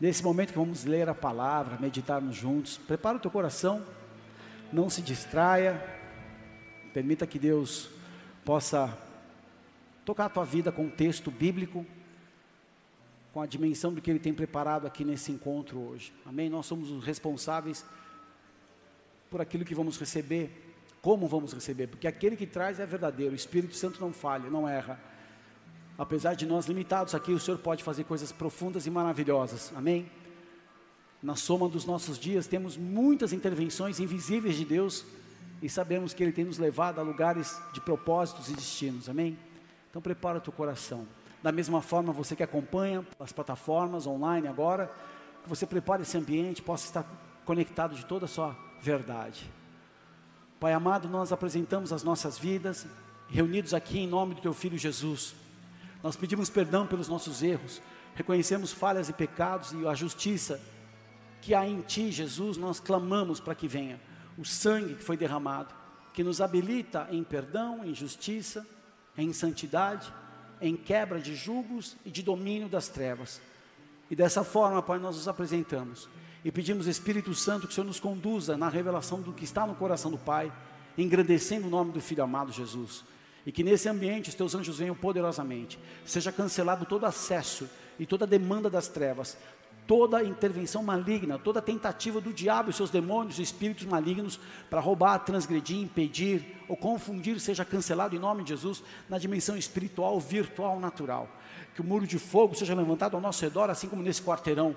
Nesse momento que vamos ler a palavra, meditarmos juntos, prepara o teu coração, não se distraia, permita que Deus possa tocar a tua vida com um texto bíblico, com a dimensão do que Ele tem preparado aqui nesse encontro hoje. Amém? Nós somos os responsáveis por aquilo que vamos receber, como vamos receber, porque aquele que traz é verdadeiro, o Espírito Santo não falha, não erra. Apesar de nós limitados aqui, o Senhor pode fazer coisas profundas e maravilhosas. Amém? Na soma dos nossos dias, temos muitas intervenções invisíveis de Deus e sabemos que Ele tem nos levado a lugares de propósitos e destinos. Amém? Então, prepara o teu coração. Da mesma forma, você que acompanha as plataformas online agora, que você prepare esse ambiente, possa estar conectado de toda a sua verdade. Pai amado, nós apresentamos as nossas vidas, reunidos aqui em nome do Teu Filho Jesus. Nós pedimos perdão pelos nossos erros, reconhecemos falhas e pecados e a justiça que há em Ti, Jesus, nós clamamos para que venha o sangue que foi derramado, que nos habilita em perdão, em justiça, em santidade, em quebra de julgos e de domínio das trevas. E dessa forma, Pai, nós nos apresentamos e pedimos, Espírito Santo, que o Senhor nos conduza na revelação do que está no coração do Pai, engrandecendo o nome do Filho amado Jesus. E que nesse ambiente os teus anjos venham poderosamente. Seja cancelado todo acesso e toda demanda das trevas, toda intervenção maligna, toda tentativa do diabo e seus demônios e espíritos malignos para roubar, transgredir, impedir ou confundir, seja cancelado em nome de Jesus na dimensão espiritual, virtual, natural. Que o muro de fogo seja levantado ao nosso redor, assim como nesse quarteirão,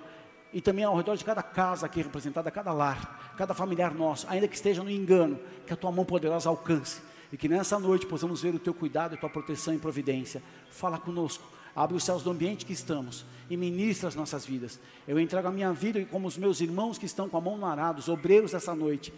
e também ao redor de cada casa aqui representada, cada lar, cada familiar nosso, ainda que esteja no engano, que a tua mão poderosa alcance e que nessa noite possamos ver o teu cuidado e tua proteção e providência. Fala conosco, abre os céus do ambiente que estamos e ministra as nossas vidas. Eu entrego a minha vida como os meus irmãos que estão com a mão no arado, os obreiros dessa noite,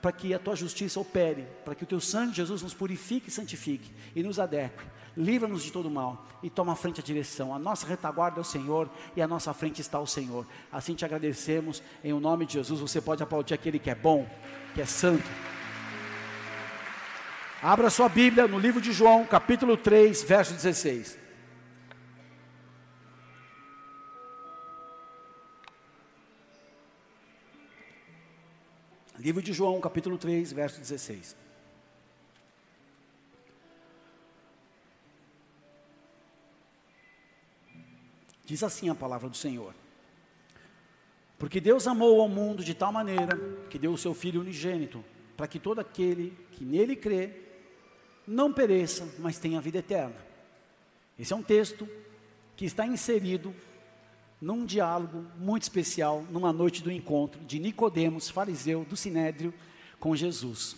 para que a tua justiça opere, para que o teu sangue, Jesus, nos purifique e santifique e nos adeque. Livra-nos de todo mal e toma a frente a direção. A nossa retaguarda é o Senhor e a nossa frente está o Senhor. Assim te agradecemos, em o nome de Jesus. Você pode aplaudir aquele que é bom, que é santo. Abra sua Bíblia no livro de João, capítulo 3, verso 16. Livro de João, capítulo 3, verso 16. Diz assim a palavra do Senhor. Porque Deus amou ao mundo de tal maneira que deu o seu Filho unigênito, para que todo aquele que nele crê não pereça, mas tenha vida eterna. Esse é um texto que está inserido num diálogo muito especial, numa noite do encontro de Nicodemos, fariseu do Sinédrio, com Jesus.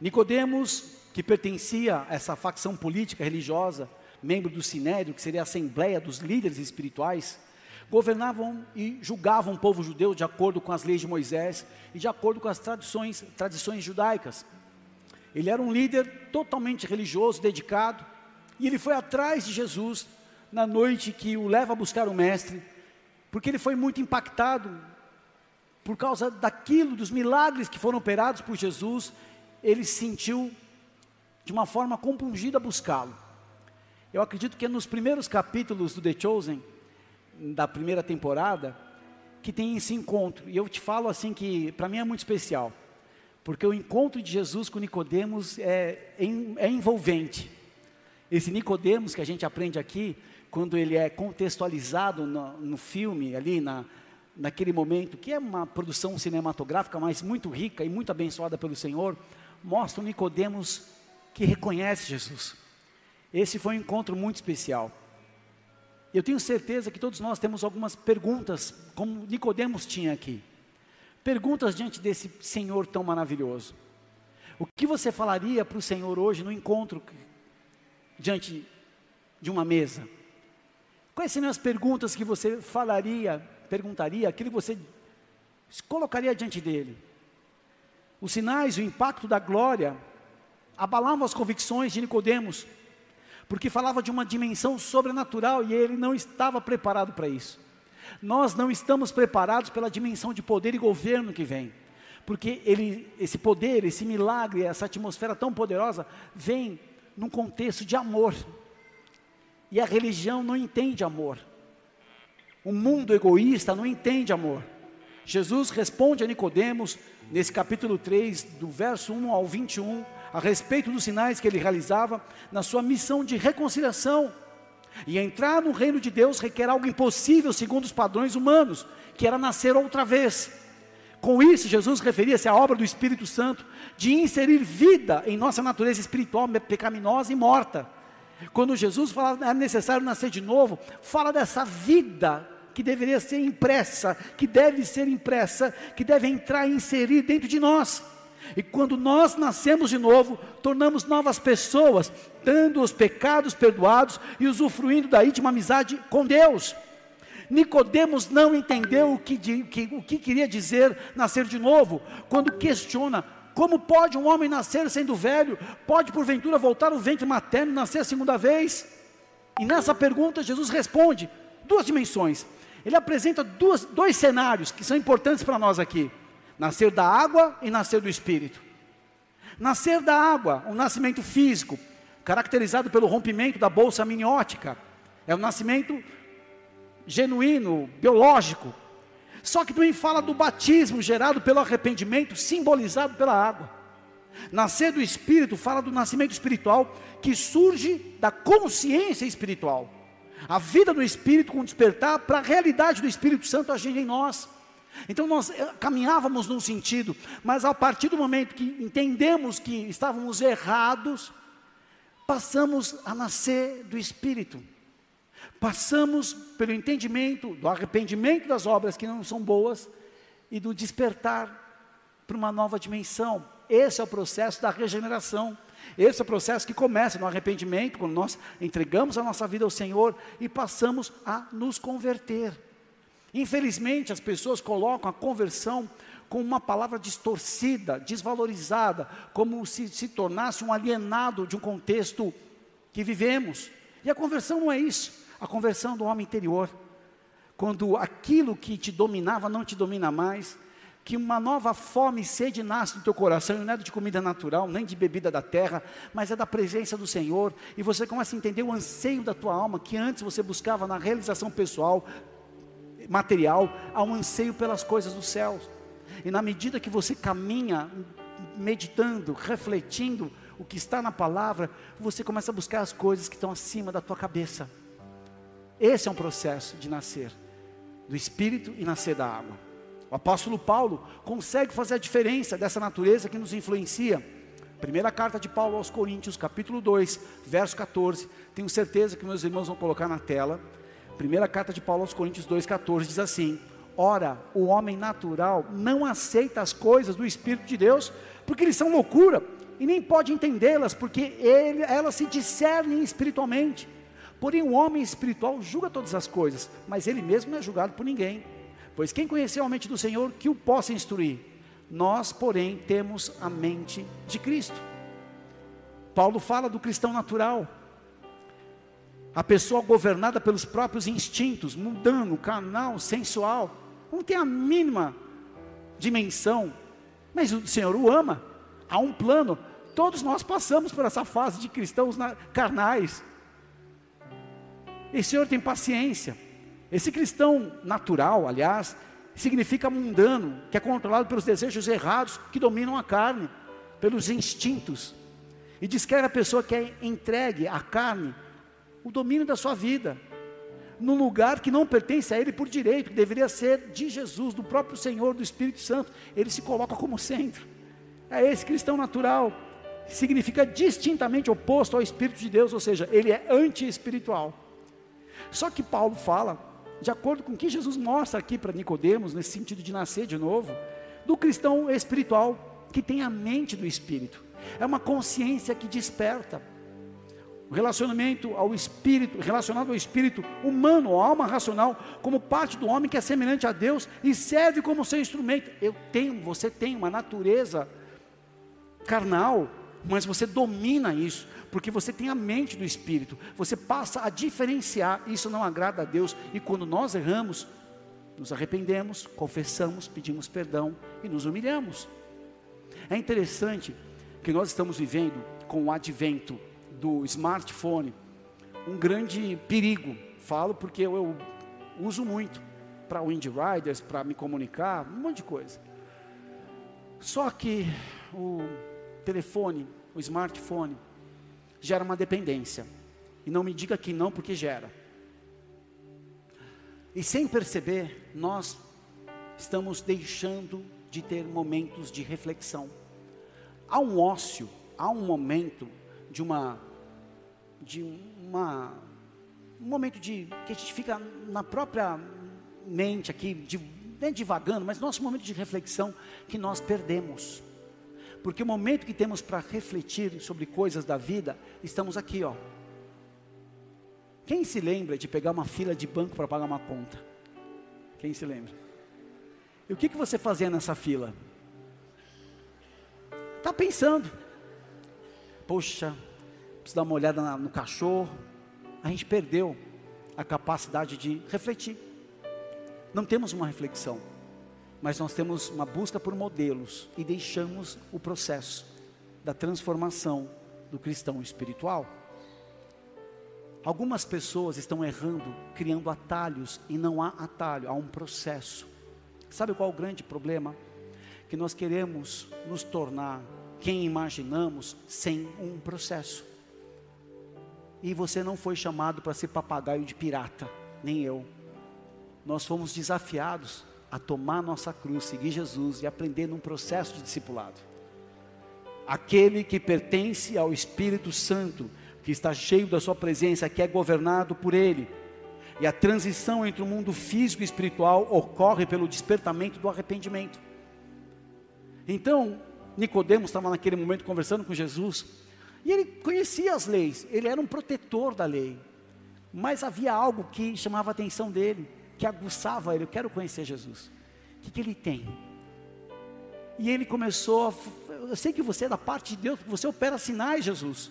Nicodemos, que pertencia a essa facção política religiosa, membro do Sinédrio, que seria a assembleia dos líderes espirituais, governavam e julgavam o povo judeu de acordo com as leis de Moisés e de acordo com as tradições, tradições judaicas. Ele era um líder totalmente religioso, dedicado, e ele foi atrás de Jesus na noite que o leva a buscar o mestre, porque ele foi muito impactado por causa daquilo, dos milagres que foram operados por Jesus, ele se sentiu de uma forma compungida a buscá-lo. Eu acredito que é nos primeiros capítulos do The Chosen, da primeira temporada, que tem esse encontro. E eu te falo assim que para mim é muito especial. Porque o encontro de Jesus com Nicodemos é, é envolvente. Esse Nicodemos que a gente aprende aqui, quando ele é contextualizado no, no filme, ali na, naquele momento, que é uma produção cinematográfica, mas muito rica e muito abençoada pelo Senhor, mostra o Nicodemos que reconhece Jesus. Esse foi um encontro muito especial. Eu tenho certeza que todos nós temos algumas perguntas, como Nicodemos tinha aqui perguntas diante desse Senhor tão maravilhoso. O que você falaria para o Senhor hoje no encontro diante de uma mesa? Quais seriam as perguntas que você falaria, perguntaria, aquilo que você colocaria diante dele? Os sinais, o impacto da glória abalavam as convicções de Nicodemos, porque falava de uma dimensão sobrenatural e ele não estava preparado para isso. Nós não estamos preparados pela dimensão de poder e governo que vem. Porque ele, esse poder, esse milagre, essa atmosfera tão poderosa, vem num contexto de amor. E a religião não entende amor. um mundo egoísta não entende amor. Jesus responde a Nicodemos nesse capítulo 3, do verso 1 ao 21, a respeito dos sinais que ele realizava na sua missão de reconciliação. E entrar no reino de Deus requer algo impossível segundo os padrões humanos, que era nascer outra vez. Com isso, Jesus referia-se à obra do Espírito Santo de inserir vida em nossa natureza espiritual pecaminosa e morta. Quando Jesus fala é necessário nascer de novo, fala dessa vida que deveria ser impressa, que deve ser impressa, que deve entrar e inserir dentro de nós. E quando nós nascemos de novo, tornamos novas pessoas, dando os pecados perdoados e usufruindo da íntima amizade com Deus. Nicodemos não entendeu o que, que, o que queria dizer nascer de novo, quando questiona como pode um homem nascer sendo velho? Pode porventura voltar ao ventre materno e nascer a segunda vez? E nessa pergunta Jesus responde duas dimensões. Ele apresenta duas, dois cenários que são importantes para nós aqui: nascer da água e nascer do espírito. Nascer da água, um nascimento físico, caracterizado pelo rompimento da bolsa amniótica, é um nascimento genuíno, biológico. Só que também fala do batismo gerado pelo arrependimento, simbolizado pela água. Nascer do espírito fala do nascimento espiritual que surge da consciência espiritual. A vida do espírito com despertar para a realidade do Espírito Santo agindo em nós. Então nós eh, caminhávamos num sentido, mas a partir do momento que entendemos que estávamos errados, passamos a nascer do Espírito passamos pelo entendimento do arrependimento das obras que não são boas e do despertar para uma nova dimensão. Esse é o processo da regeneração. Esse é o processo que começa no arrependimento, quando nós entregamos a nossa vida ao Senhor e passamos a nos converter. Infelizmente, as pessoas colocam a conversão como uma palavra distorcida, desvalorizada, como se se tornasse um alienado de um contexto que vivemos. E a conversão não é isso. A conversão do homem interior. Quando aquilo que te dominava não te domina mais, que uma nova fome e sede nasce no teu coração, não é de comida natural, nem de bebida da terra, mas é da presença do Senhor, e você começa a entender o anseio da tua alma, que antes você buscava na realização pessoal, material, há um anseio pelas coisas dos céus, e na medida que você caminha, meditando, refletindo o que está na palavra, você começa a buscar as coisas que estão acima da tua cabeça. Esse é um processo de nascer do Espírito e nascer da água. O apóstolo Paulo consegue fazer a diferença dessa natureza que nos influencia. Primeira carta de Paulo aos Coríntios, capítulo 2, verso 14. Tenho certeza que meus irmãos vão colocar na tela. Primeira carta de Paulo aos Coríntios 2,14 diz assim: Ora, o homem natural não aceita as coisas do Espírito de Deus, porque eles são loucura, e nem pode entendê-las, porque ele, elas se discernem espiritualmente. Porém, o homem espiritual julga todas as coisas, mas ele mesmo não é julgado por ninguém. Pois quem conheceu a mente do Senhor, que o possa instruir. Nós, porém, temos a mente de Cristo. Paulo fala do cristão natural, a pessoa governada pelos próprios instintos, mundano, carnal, sensual, não tem a mínima dimensão, mas o Senhor o ama, há um plano. Todos nós passamos por essa fase de cristãos carnais, esse Senhor tem paciência. Esse cristão natural, aliás, significa mundano, que é controlado pelos desejos errados que dominam a carne, pelos instintos. E descreve a pessoa que é entregue à carne o domínio da sua vida, num lugar que não pertence a ele por direito, que deveria ser de Jesus, do próprio Senhor, do Espírito Santo. Ele se coloca como centro. É esse cristão natural, significa distintamente oposto ao Espírito de Deus, ou seja, ele é anti-espiritual. Só que Paulo fala, de acordo com o que Jesus mostra aqui para Nicodemos, nesse sentido de nascer de novo, do cristão espiritual que tem a mente do espírito. É uma consciência que desperta. Relacionamento ao espírito, relacionado ao espírito humano, a alma racional, como parte do homem que é semelhante a Deus e serve como seu instrumento. Eu tenho, você tem uma natureza carnal, mas você domina isso porque você tem a mente do Espírito, você passa a diferenciar, isso não agrada a Deus, e quando nós erramos, nos arrependemos, confessamos, pedimos perdão e nos humilhamos. É interessante que nós estamos vivendo com o advento do smartphone um grande perigo. Falo porque eu, eu uso muito para Wind Riders, para me comunicar, um monte de coisa. Só que o telefone, o smartphone, gera uma dependência. E não me diga que não, porque gera. E sem perceber, nós estamos deixando de ter momentos de reflexão. Há um ócio, há um momento de uma de uma um momento de que a gente fica na própria mente aqui, de, nem divagando, mas nosso momento de reflexão que nós perdemos. Porque o momento que temos para refletir sobre coisas da vida, estamos aqui, ó. Quem se lembra de pegar uma fila de banco para pagar uma conta? Quem se lembra? E o que, que você fazia nessa fila? Está pensando. Poxa, preciso dar uma olhada no cachorro. A gente perdeu a capacidade de refletir. Não temos uma reflexão, mas nós temos uma busca por modelos e deixamos o processo da transformação do cristão espiritual. Algumas pessoas estão errando, criando atalhos, e não há atalho, há um processo. Sabe qual é o grande problema? Que nós queremos nos tornar quem imaginamos sem um processo. E você não foi chamado para ser papagaio de pirata, nem eu. Nós fomos desafiados a tomar nossa cruz, seguir Jesus e aprender num processo de discipulado. Aquele que pertence ao Espírito Santo, que está cheio da sua presença, que é governado por ele. E a transição entre o mundo físico e espiritual ocorre pelo despertamento do arrependimento. Então, Nicodemos estava naquele momento conversando com Jesus, e ele conhecia as leis, ele era um protetor da lei. Mas havia algo que chamava a atenção dele, que aguçava ele, eu quero conhecer Jesus. O que, que ele tem? E ele começou, a, eu sei que você é da parte de Deus, você opera sinais, Jesus.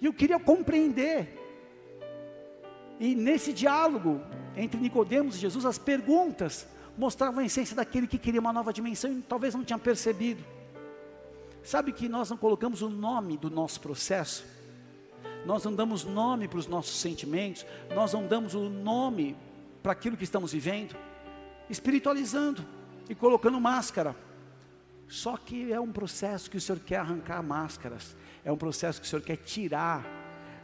E eu queria compreender. E nesse diálogo entre Nicodemos e Jesus, as perguntas mostravam a essência daquele que queria uma nova dimensão e talvez não tinha percebido. Sabe que nós não colocamos o nome do nosso processo? Nós não damos nome para os nossos sentimentos, nós não damos o nome para aquilo que estamos vivendo, espiritualizando e colocando máscara. Só que é um processo que o Senhor quer arrancar máscaras é um processo que o Senhor quer tirar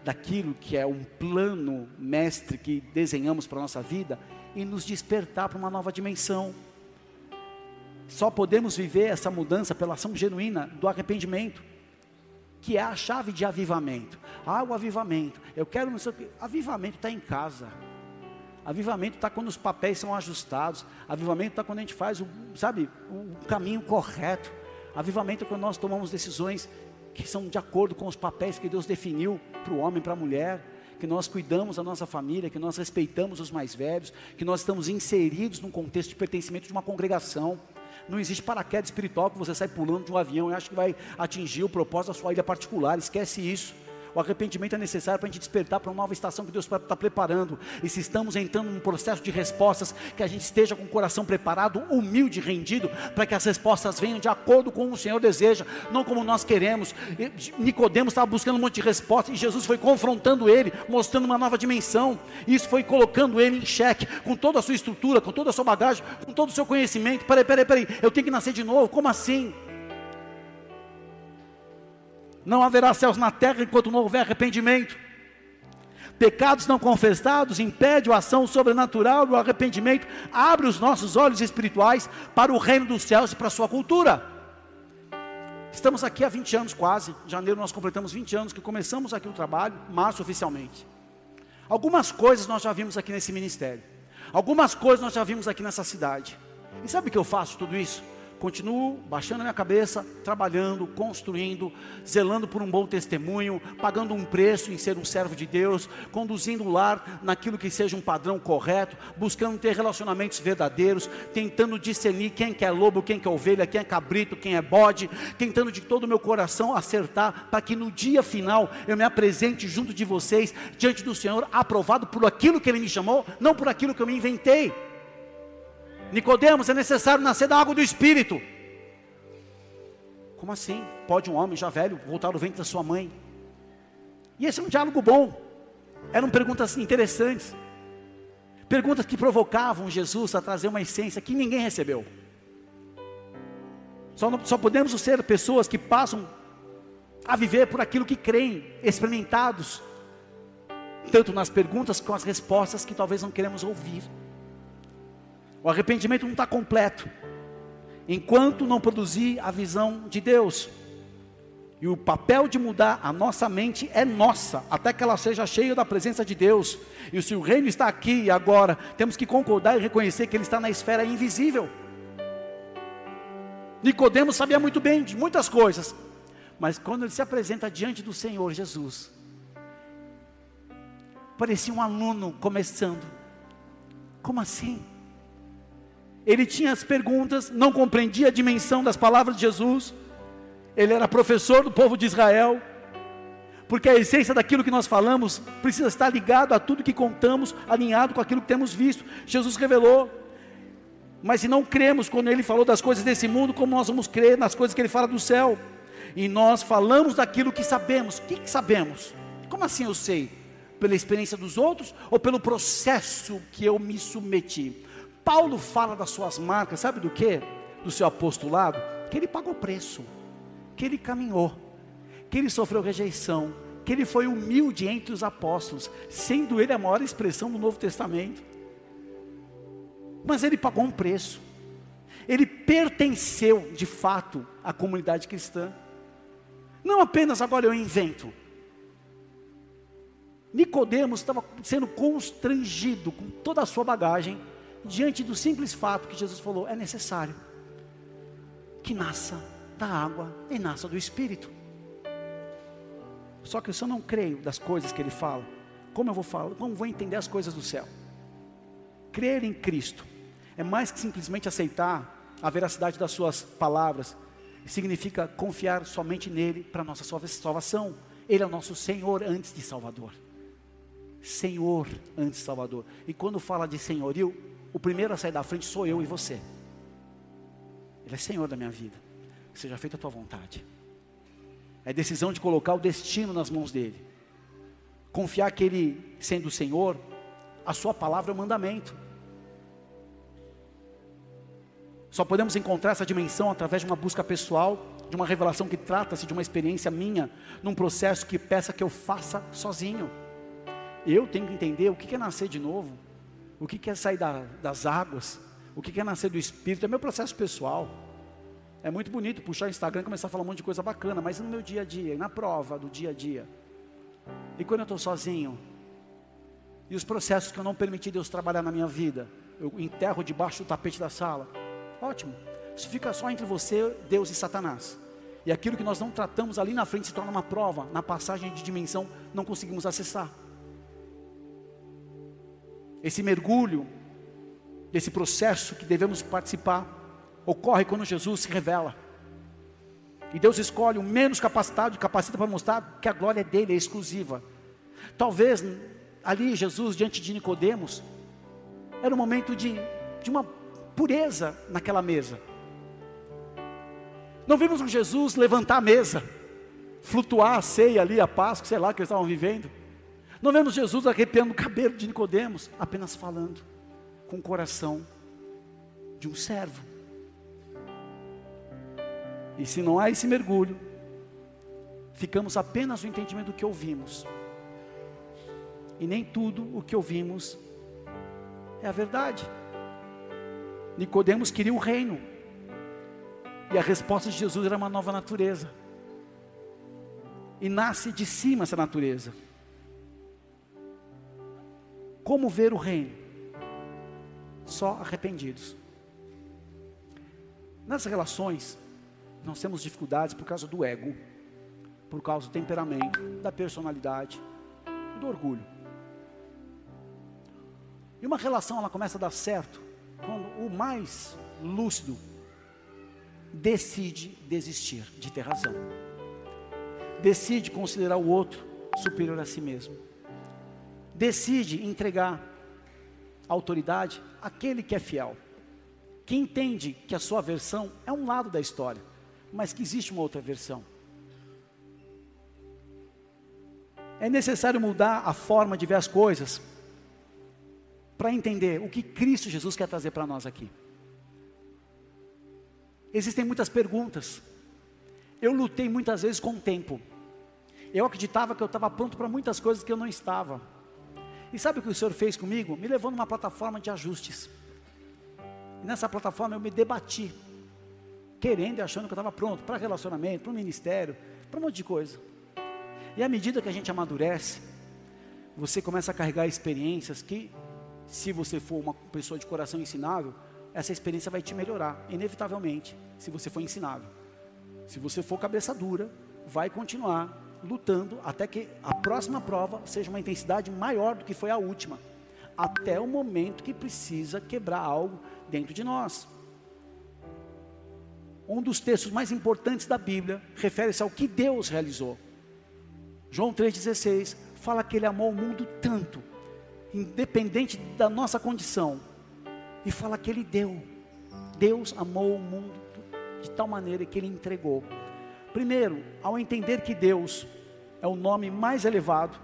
daquilo que é um plano mestre que desenhamos para a nossa vida e nos despertar para uma nova dimensão. Só podemos viver essa mudança pela ação genuína do arrependimento, que é a chave de avivamento. Ah, o avivamento, eu quero não sei o que. Avivamento está em casa. Avivamento está quando os papéis são ajustados. Avivamento está quando a gente faz o, sabe, o caminho correto. Avivamento é quando nós tomamos decisões que são de acordo com os papéis que Deus definiu para o homem e para a mulher, que nós cuidamos da nossa família, que nós respeitamos os mais velhos, que nós estamos inseridos num contexto de pertencimento de uma congregação. Não existe paraquedas espiritual que você sai pulando de um avião e acha que vai atingir o propósito da sua ilha particular. Esquece isso. O arrependimento é necessário para a gente despertar para uma nova estação que Deus está preparando. E se estamos entrando num processo de respostas, que a gente esteja com o coração preparado, humilde, rendido, para que as respostas venham de acordo com o Senhor deseja, não como nós queremos. Nicodemos estava buscando um monte de respostas e Jesus foi confrontando ele, mostrando uma nova dimensão. Isso foi colocando ele em xeque, com toda a sua estrutura, com toda a sua bagagem, com todo o seu conhecimento. Peraí, peraí, peraí, eu tenho que nascer de novo? Como assim? Não haverá céus na terra enquanto não houver arrependimento. Pecados não confessados impede a ação sobrenatural do arrependimento, abre os nossos olhos espirituais para o reino dos céus e para a sua cultura. Estamos aqui há 20 anos quase, em janeiro nós completamos 20 anos que começamos aqui o trabalho, março oficialmente. Algumas coisas nós já vimos aqui nesse ministério, algumas coisas nós já vimos aqui nessa cidade. E sabe o que eu faço tudo isso? Continuo baixando a minha cabeça, trabalhando, construindo, zelando por um bom testemunho, pagando um preço em ser um servo de Deus, conduzindo o lar naquilo que seja um padrão correto, buscando ter relacionamentos verdadeiros, tentando discernir quem que é lobo, quem que é ovelha, quem é cabrito, quem é bode, tentando de todo o meu coração acertar, para que no dia final eu me apresente junto de vocês, diante do Senhor, aprovado por aquilo que Ele me chamou, não por aquilo que eu me inventei. Nicodemos, é necessário nascer da água do Espírito. Como assim? Pode um homem já velho voltar ao ventre da sua mãe? E esse é um diálogo bom. Eram perguntas interessantes. Perguntas que provocavam Jesus a trazer uma essência que ninguém recebeu. Só, não, só podemos ser pessoas que passam a viver por aquilo que creem, experimentados, tanto nas perguntas como as respostas que talvez não queremos ouvir. O arrependimento não está completo, enquanto não produzir a visão de Deus. E o papel de mudar a nossa mente é nossa, até que ela seja cheia da presença de Deus. E se o reino está aqui e agora, temos que concordar e reconhecer que ele está na esfera invisível. Nicodemos sabia muito bem de muitas coisas, mas quando ele se apresenta diante do Senhor Jesus, parecia um aluno começando. Como assim? Ele tinha as perguntas, não compreendia a dimensão das palavras de Jesus. Ele era professor do povo de Israel, porque a essência daquilo que nós falamos precisa estar ligado a tudo que contamos, alinhado com aquilo que temos visto. Jesus revelou mas se não cremos quando ele falou das coisas desse mundo, como nós vamos crer nas coisas que ele fala do céu? E nós falamos daquilo que sabemos. O que, que sabemos? Como assim eu sei? Pela experiência dos outros ou pelo processo que eu me submeti? Paulo fala das suas marcas, sabe do que? Do seu apostolado, que ele pagou preço, que ele caminhou, que ele sofreu rejeição, que ele foi humilde entre os apóstolos, sendo ele a maior expressão do Novo Testamento mas ele pagou um preço. Ele pertenceu de fato à comunidade cristã. Não apenas agora eu invento. Nicodemos estava sendo constrangido com toda a sua bagagem diante do simples fato que Jesus falou: é necessário que nasça da água e nasça do Espírito. Só que se eu não creio das coisas que ele fala, como eu vou falar, como vou entender as coisas do céu? Crer em Cristo é mais que simplesmente aceitar a veracidade das suas palavras, significa confiar somente nele para nossa salvação. Ele é o nosso Senhor antes de Salvador. Senhor antes de Salvador. E quando fala de senhorio, o primeiro a sair da frente sou eu e você. Ele é Senhor da minha vida. Seja feita a tua vontade. É decisão de colocar o destino nas mãos dele. Confiar que ele, sendo o Senhor, a sua palavra é o mandamento. Só podemos encontrar essa dimensão através de uma busca pessoal, de uma revelação que trata-se de uma experiência minha, num processo que peça que eu faça sozinho. Eu tenho que entender o que é nascer de novo, o que é sair da, das águas, o que é nascer do Espírito, é meu processo pessoal. É muito bonito puxar o Instagram e começar a falar um monte de coisa bacana, mas no meu dia a dia, na prova do dia a dia. E quando eu estou sozinho, e os processos que eu não permiti Deus trabalhar na minha vida, eu enterro debaixo do tapete da sala. Ótimo. Isso fica só entre você, Deus e Satanás. E aquilo que nós não tratamos ali na frente se torna uma prova, na passagem de dimensão não conseguimos acessar. Esse mergulho, esse processo que devemos participar, ocorre quando Jesus se revela. E Deus escolhe o menos capacitado e capacita para mostrar que a glória dele, é exclusiva. Talvez ali Jesus, diante de Nicodemos, era um momento de, de uma pureza naquela mesa. Não vimos um Jesus levantar a mesa, flutuar a ceia ali, a Páscoa, sei lá, que eles estavam vivendo. Não vemos Jesus arrepiando o cabelo de Nicodemos, apenas falando com o coração de um servo. E se não há esse mergulho, ficamos apenas no entendimento do que ouvimos. E nem tudo o que ouvimos é a verdade. Nicodemos queria o reino. E a resposta de Jesus era uma nova natureza. E nasce de cima essa natureza. Como ver o reino? Só arrependidos. Nas relações, nós temos dificuldades por causa do ego, por causa do temperamento, da personalidade e do orgulho. E uma relação ela começa a dar certo quando o mais lúcido decide desistir de ter razão, decide considerar o outro superior a si mesmo, decide entregar a autoridade àquele que é fiel, que entende que a sua versão é um lado da história, mas que existe uma outra versão. É necessário mudar a forma de ver as coisas para entender o que Cristo Jesus quer trazer para nós aqui. Existem muitas perguntas. Eu lutei muitas vezes com o tempo. Eu acreditava que eu estava pronto para muitas coisas que eu não estava. E sabe o que o Senhor fez comigo? Me levou numa plataforma de ajustes. E nessa plataforma eu me debati, querendo e achando que eu estava pronto para relacionamento, para o ministério, para um monte de coisa. E à medida que a gente amadurece, você começa a carregar experiências que, se você for uma pessoa de coração ensinável, essa experiência vai te melhorar, inevitavelmente, se você for ensinável. Se você for cabeça dura, vai continuar lutando até que a próxima prova seja uma intensidade maior do que foi a última, até o momento que precisa quebrar algo dentro de nós. Um dos textos mais importantes da Bíblia refere-se ao que Deus realizou. João 3,16 fala que Ele amou o mundo tanto, independente da nossa condição, e fala que Ele deu. Deus amou o mundo de tal maneira que Ele entregou. Primeiro, ao entender que Deus é o nome mais elevado,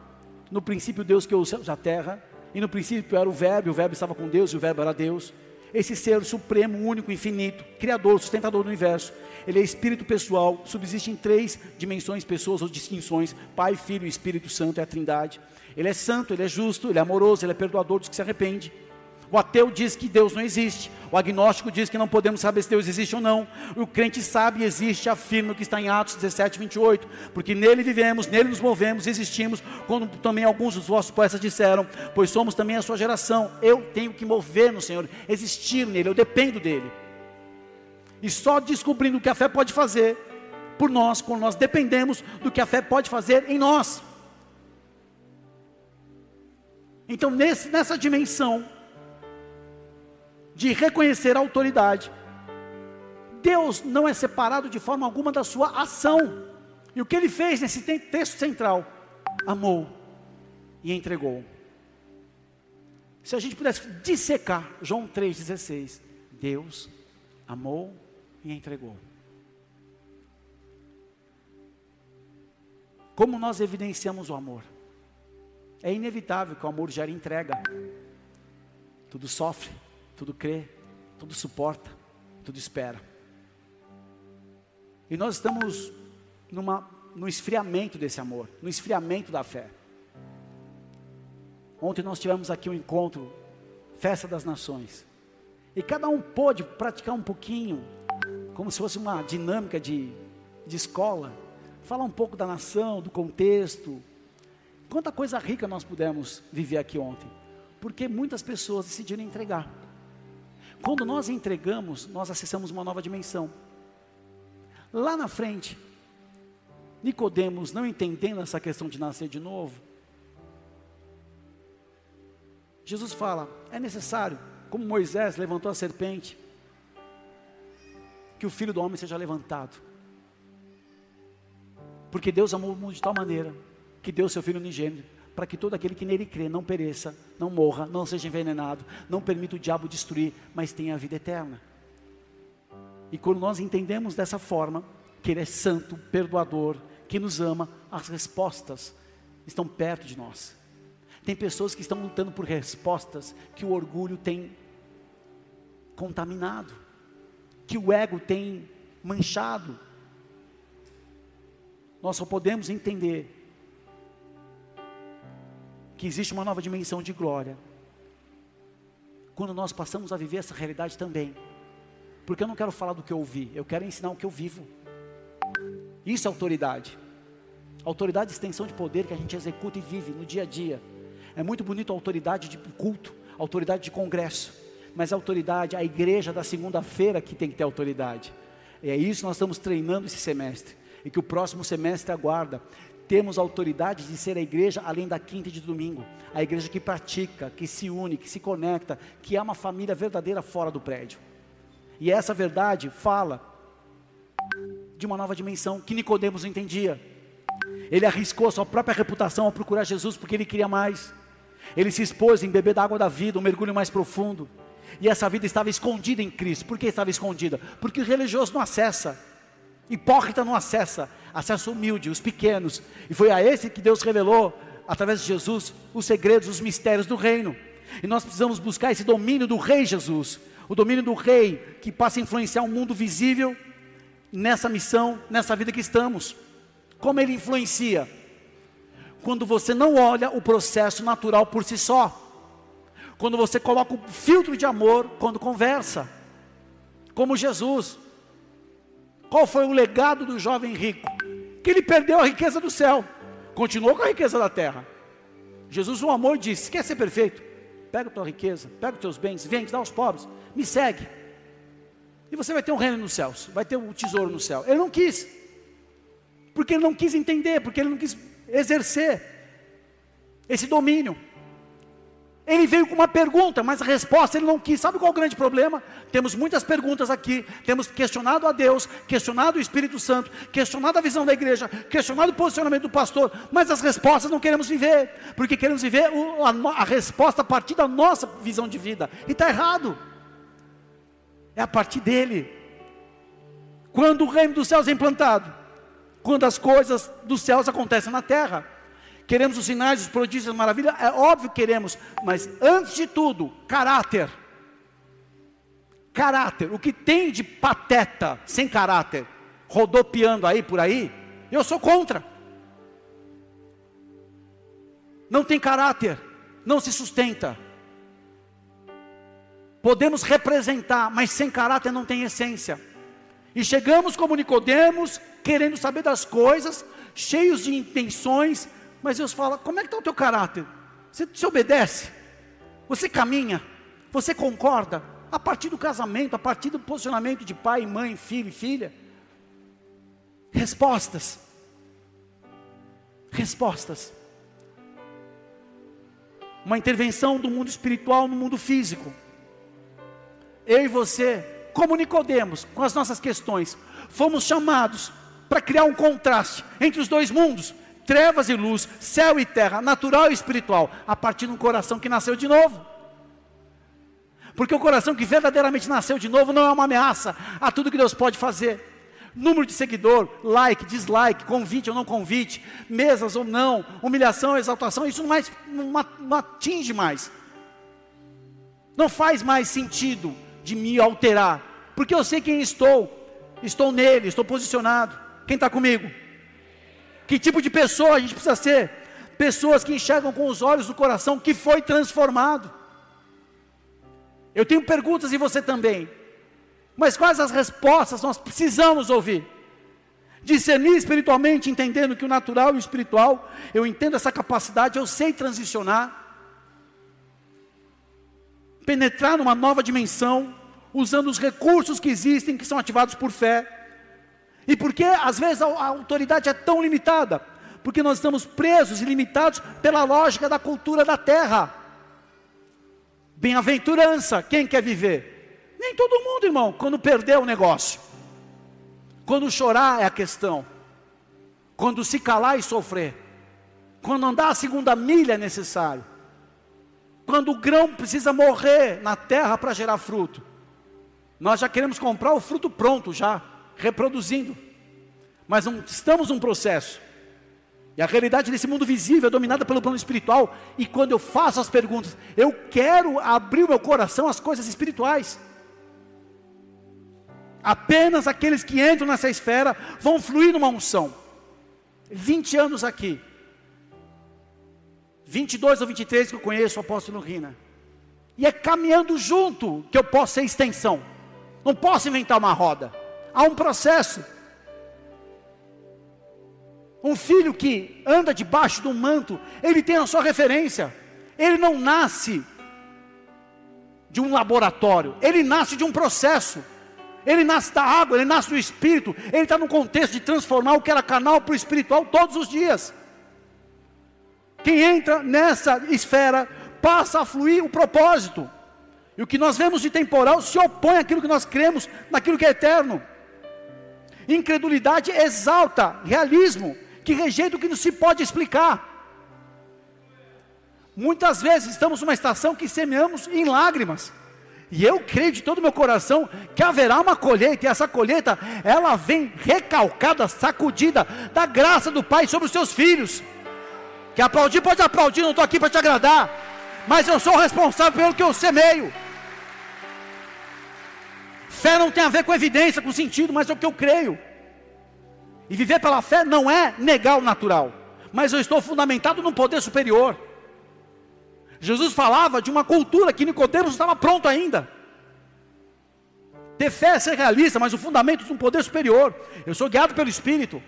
no princípio Deus criou os céus e a terra, e no princípio era o Verbo, o Verbo estava com Deus, e o Verbo era Deus. Esse ser supremo, único, infinito, criador, sustentador do universo, ele é espírito pessoal, subsiste em três dimensões, pessoas ou distinções: Pai, Filho e Espírito Santo é a Trindade. Ele é santo, ele é justo, ele é amoroso, ele é perdoador dos que se arrependem. O ateu diz que Deus não existe. O agnóstico diz que não podemos saber se Deus existe ou não. O crente sabe e existe, afirma que está em Atos 17, 28. Porque nele vivemos, nele nos movemos, existimos. Como também alguns dos vossos poetas disseram, pois somos também a sua geração. Eu tenho que mover no Senhor, existir nele, eu dependo dele. E só descobrindo o que a fé pode fazer por nós, quando nós dependemos do que a fé pode fazer em nós. Então, nesse, nessa dimensão, de reconhecer a autoridade. Deus não é separado de forma alguma da sua ação. E o que ele fez nesse texto central? Amou e entregou. Se a gente pudesse dissecar João 3,16, Deus amou e entregou. Como nós evidenciamos o amor? É inevitável que o amor gere entrega. Tudo sofre, tudo crê, tudo suporta, tudo espera. E nós estamos numa, no esfriamento desse amor, no esfriamento da fé. Ontem nós tivemos aqui um encontro, Festa das Nações. E cada um pôde praticar um pouquinho, como se fosse uma dinâmica de, de escola, falar um pouco da nação, do contexto. Quanta coisa rica nós pudemos viver aqui ontem, porque muitas pessoas decidiram entregar. Quando nós entregamos, nós acessamos uma nova dimensão. Lá na frente, Nicodemos, não entendendo essa questão de nascer de novo, Jesus fala: é necessário, como Moisés levantou a serpente, que o filho do homem seja levantado. Porque Deus amou o mundo de tal maneira que deu seu filho unigênito para que todo aquele que nele crê não pereça, não morra, não seja envenenado, não permita o diabo destruir, mas tenha a vida eterna. E quando nós entendemos dessa forma, que Ele é santo, perdoador, que nos ama, as respostas estão perto de nós. Tem pessoas que estão lutando por respostas que o orgulho tem contaminado, que o ego tem manchado. Nós só podemos entender que existe uma nova dimensão de glória. Quando nós passamos a viver essa realidade também. Porque eu não quero falar do que eu ouvi, eu quero ensinar o que eu vivo. Isso é autoridade. Autoridade é extensão de poder que a gente executa e vive no dia a dia. É muito bonito a autoridade de culto, autoridade de congresso, mas a autoridade, a igreja da segunda-feira que tem que ter autoridade. E é isso que nós estamos treinando esse semestre. E que o próximo semestre aguarda temos autoridade de ser a igreja além da quinta e de domingo. A igreja que pratica, que se une, que se conecta, que é uma família verdadeira fora do prédio. E essa verdade fala de uma nova dimensão que Nicodemos não entendia. Ele arriscou sua própria reputação ao procurar Jesus porque ele queria mais. Ele se expôs em beber da água da vida, um mergulho mais profundo. E essa vida estava escondida em Cristo. Por que estava escondida? Porque o religioso não acessa. Hipócrita não acessa, acesso humilde, os pequenos. E foi a esse que Deus revelou, através de Jesus, os segredos, os mistérios do reino. E nós precisamos buscar esse domínio do Rei Jesus, o domínio do Rei que passa a influenciar o mundo visível nessa missão, nessa vida que estamos. Como ele influencia? Quando você não olha o processo natural por si só. Quando você coloca o filtro de amor quando conversa. Como Jesus. Qual foi o legado do jovem rico? Que ele perdeu a riqueza do céu, continuou com a riqueza da terra. Jesus, o amor, disse: Quer ser perfeito? Pega tua riqueza, pega os teus bens, vende, dá aos pobres, me segue. E você vai ter um reino nos céus, vai ter um tesouro no céu. Ele não quis, porque ele não quis entender, porque ele não quis exercer esse domínio. Ele veio com uma pergunta, mas a resposta ele não quis. Sabe qual é o grande problema? Temos muitas perguntas aqui, temos questionado a Deus, questionado o Espírito Santo, questionado a visão da igreja, questionado o posicionamento do pastor, mas as respostas não queremos viver, porque queremos viver a, resposta a partir da nossa visão de vida, e está errado. É a partir dele. Quando o reino dos céus é implantado, quando as coisas dos céus acontecem na terra. Queremos os sinais, os prodígios, as maravilhas? É óbvio que queremos, mas antes de tudo, caráter. Caráter. O que tem de pateta, sem caráter, rodopiando aí por aí, eu sou contra. Não tem caráter, não se sustenta. Podemos representar, mas sem caráter não tem essência. E chegamos como Nicodemos, querendo saber das coisas, cheios de intenções, mas Deus fala: como é que está o teu caráter? Você se obedece? Você caminha? Você concorda? A partir do casamento, a partir do posicionamento de pai, mãe, filho e filha? Respostas. Respostas. Uma intervenção do mundo espiritual no mundo físico. Eu e você, como Nicodemos, com as nossas questões, fomos chamados para criar um contraste entre os dois mundos, trevas e luz, céu e terra, natural e espiritual, a partir de um coração que nasceu de novo. Porque o coração que verdadeiramente nasceu de novo não é uma ameaça a tudo que Deus pode fazer. Número de seguidor, like, dislike, convite ou não convite, mesas ou não, humilhação, exaltação, isso não, mais, não, não atinge mais. Não faz mais sentido de me alterar, porque eu sei quem estou, estou nele, estou posicionado. Quem está comigo? Que tipo de pessoa a gente precisa ser? Pessoas que enxergam com os olhos do coração que foi transformado. Eu tenho perguntas e você também. Mas quais as respostas nós precisamos ouvir? Discernir espiritualmente, entendendo que o natural e o espiritual, eu entendo essa capacidade, eu sei transicionar, penetrar numa nova dimensão, usando os recursos que existem, que são ativados por fé. E por que às vezes a, a autoridade é tão limitada? Porque nós estamos presos e limitados pela lógica da cultura da terra. Bem-aventurança, quem quer viver? Nem todo mundo, irmão, quando perder o negócio. Quando chorar é a questão. Quando se calar e sofrer. Quando andar a segunda milha é necessário. Quando o grão precisa morrer na terra para gerar fruto. Nós já queremos comprar o fruto pronto já reproduzindo. Mas não estamos num processo. E a realidade desse mundo visível é dominada pelo plano espiritual. E quando eu faço as perguntas, eu quero abrir o meu coração às coisas espirituais. Apenas aqueles que entram nessa esfera vão fluir numa unção. 20 anos aqui. 22 ou 23 que eu conheço o apóstolo Rina. E é caminhando junto que eu posso ser extensão. Não posso inventar uma roda. Há um processo. Um filho que anda debaixo do manto, ele tem a sua referência. Ele não nasce de um laboratório, ele nasce de um processo. Ele nasce da água, ele nasce do espírito. Ele está no contexto de transformar o que era canal para o espiritual todos os dias. Quem entra nessa esfera passa a fluir o propósito. E o que nós vemos de temporal se opõe àquilo que nós cremos, naquilo que é eterno. Incredulidade exalta realismo, que rejeita o que não se pode explicar. Muitas vezes estamos numa estação que semeamos em lágrimas. E eu creio de todo o meu coração que haverá uma colheita, e essa colheita, ela vem recalcada, sacudida da graça do Pai sobre os seus filhos. Que aplaudir, pode aplaudir, não estou aqui para te agradar. mas eu sou responsável pelo que eu semeio. Fé não tem a ver com evidência, com sentido, mas é o que eu creio. E viver pela fé não é negar o natural, mas eu estou fundamentado num poder superior. Jesus falava de uma cultura que Nicodemos estava pronto ainda. Ter fé é ser realista, mas o fundamento de um poder superior. Eu sou guiado pelo Espírito.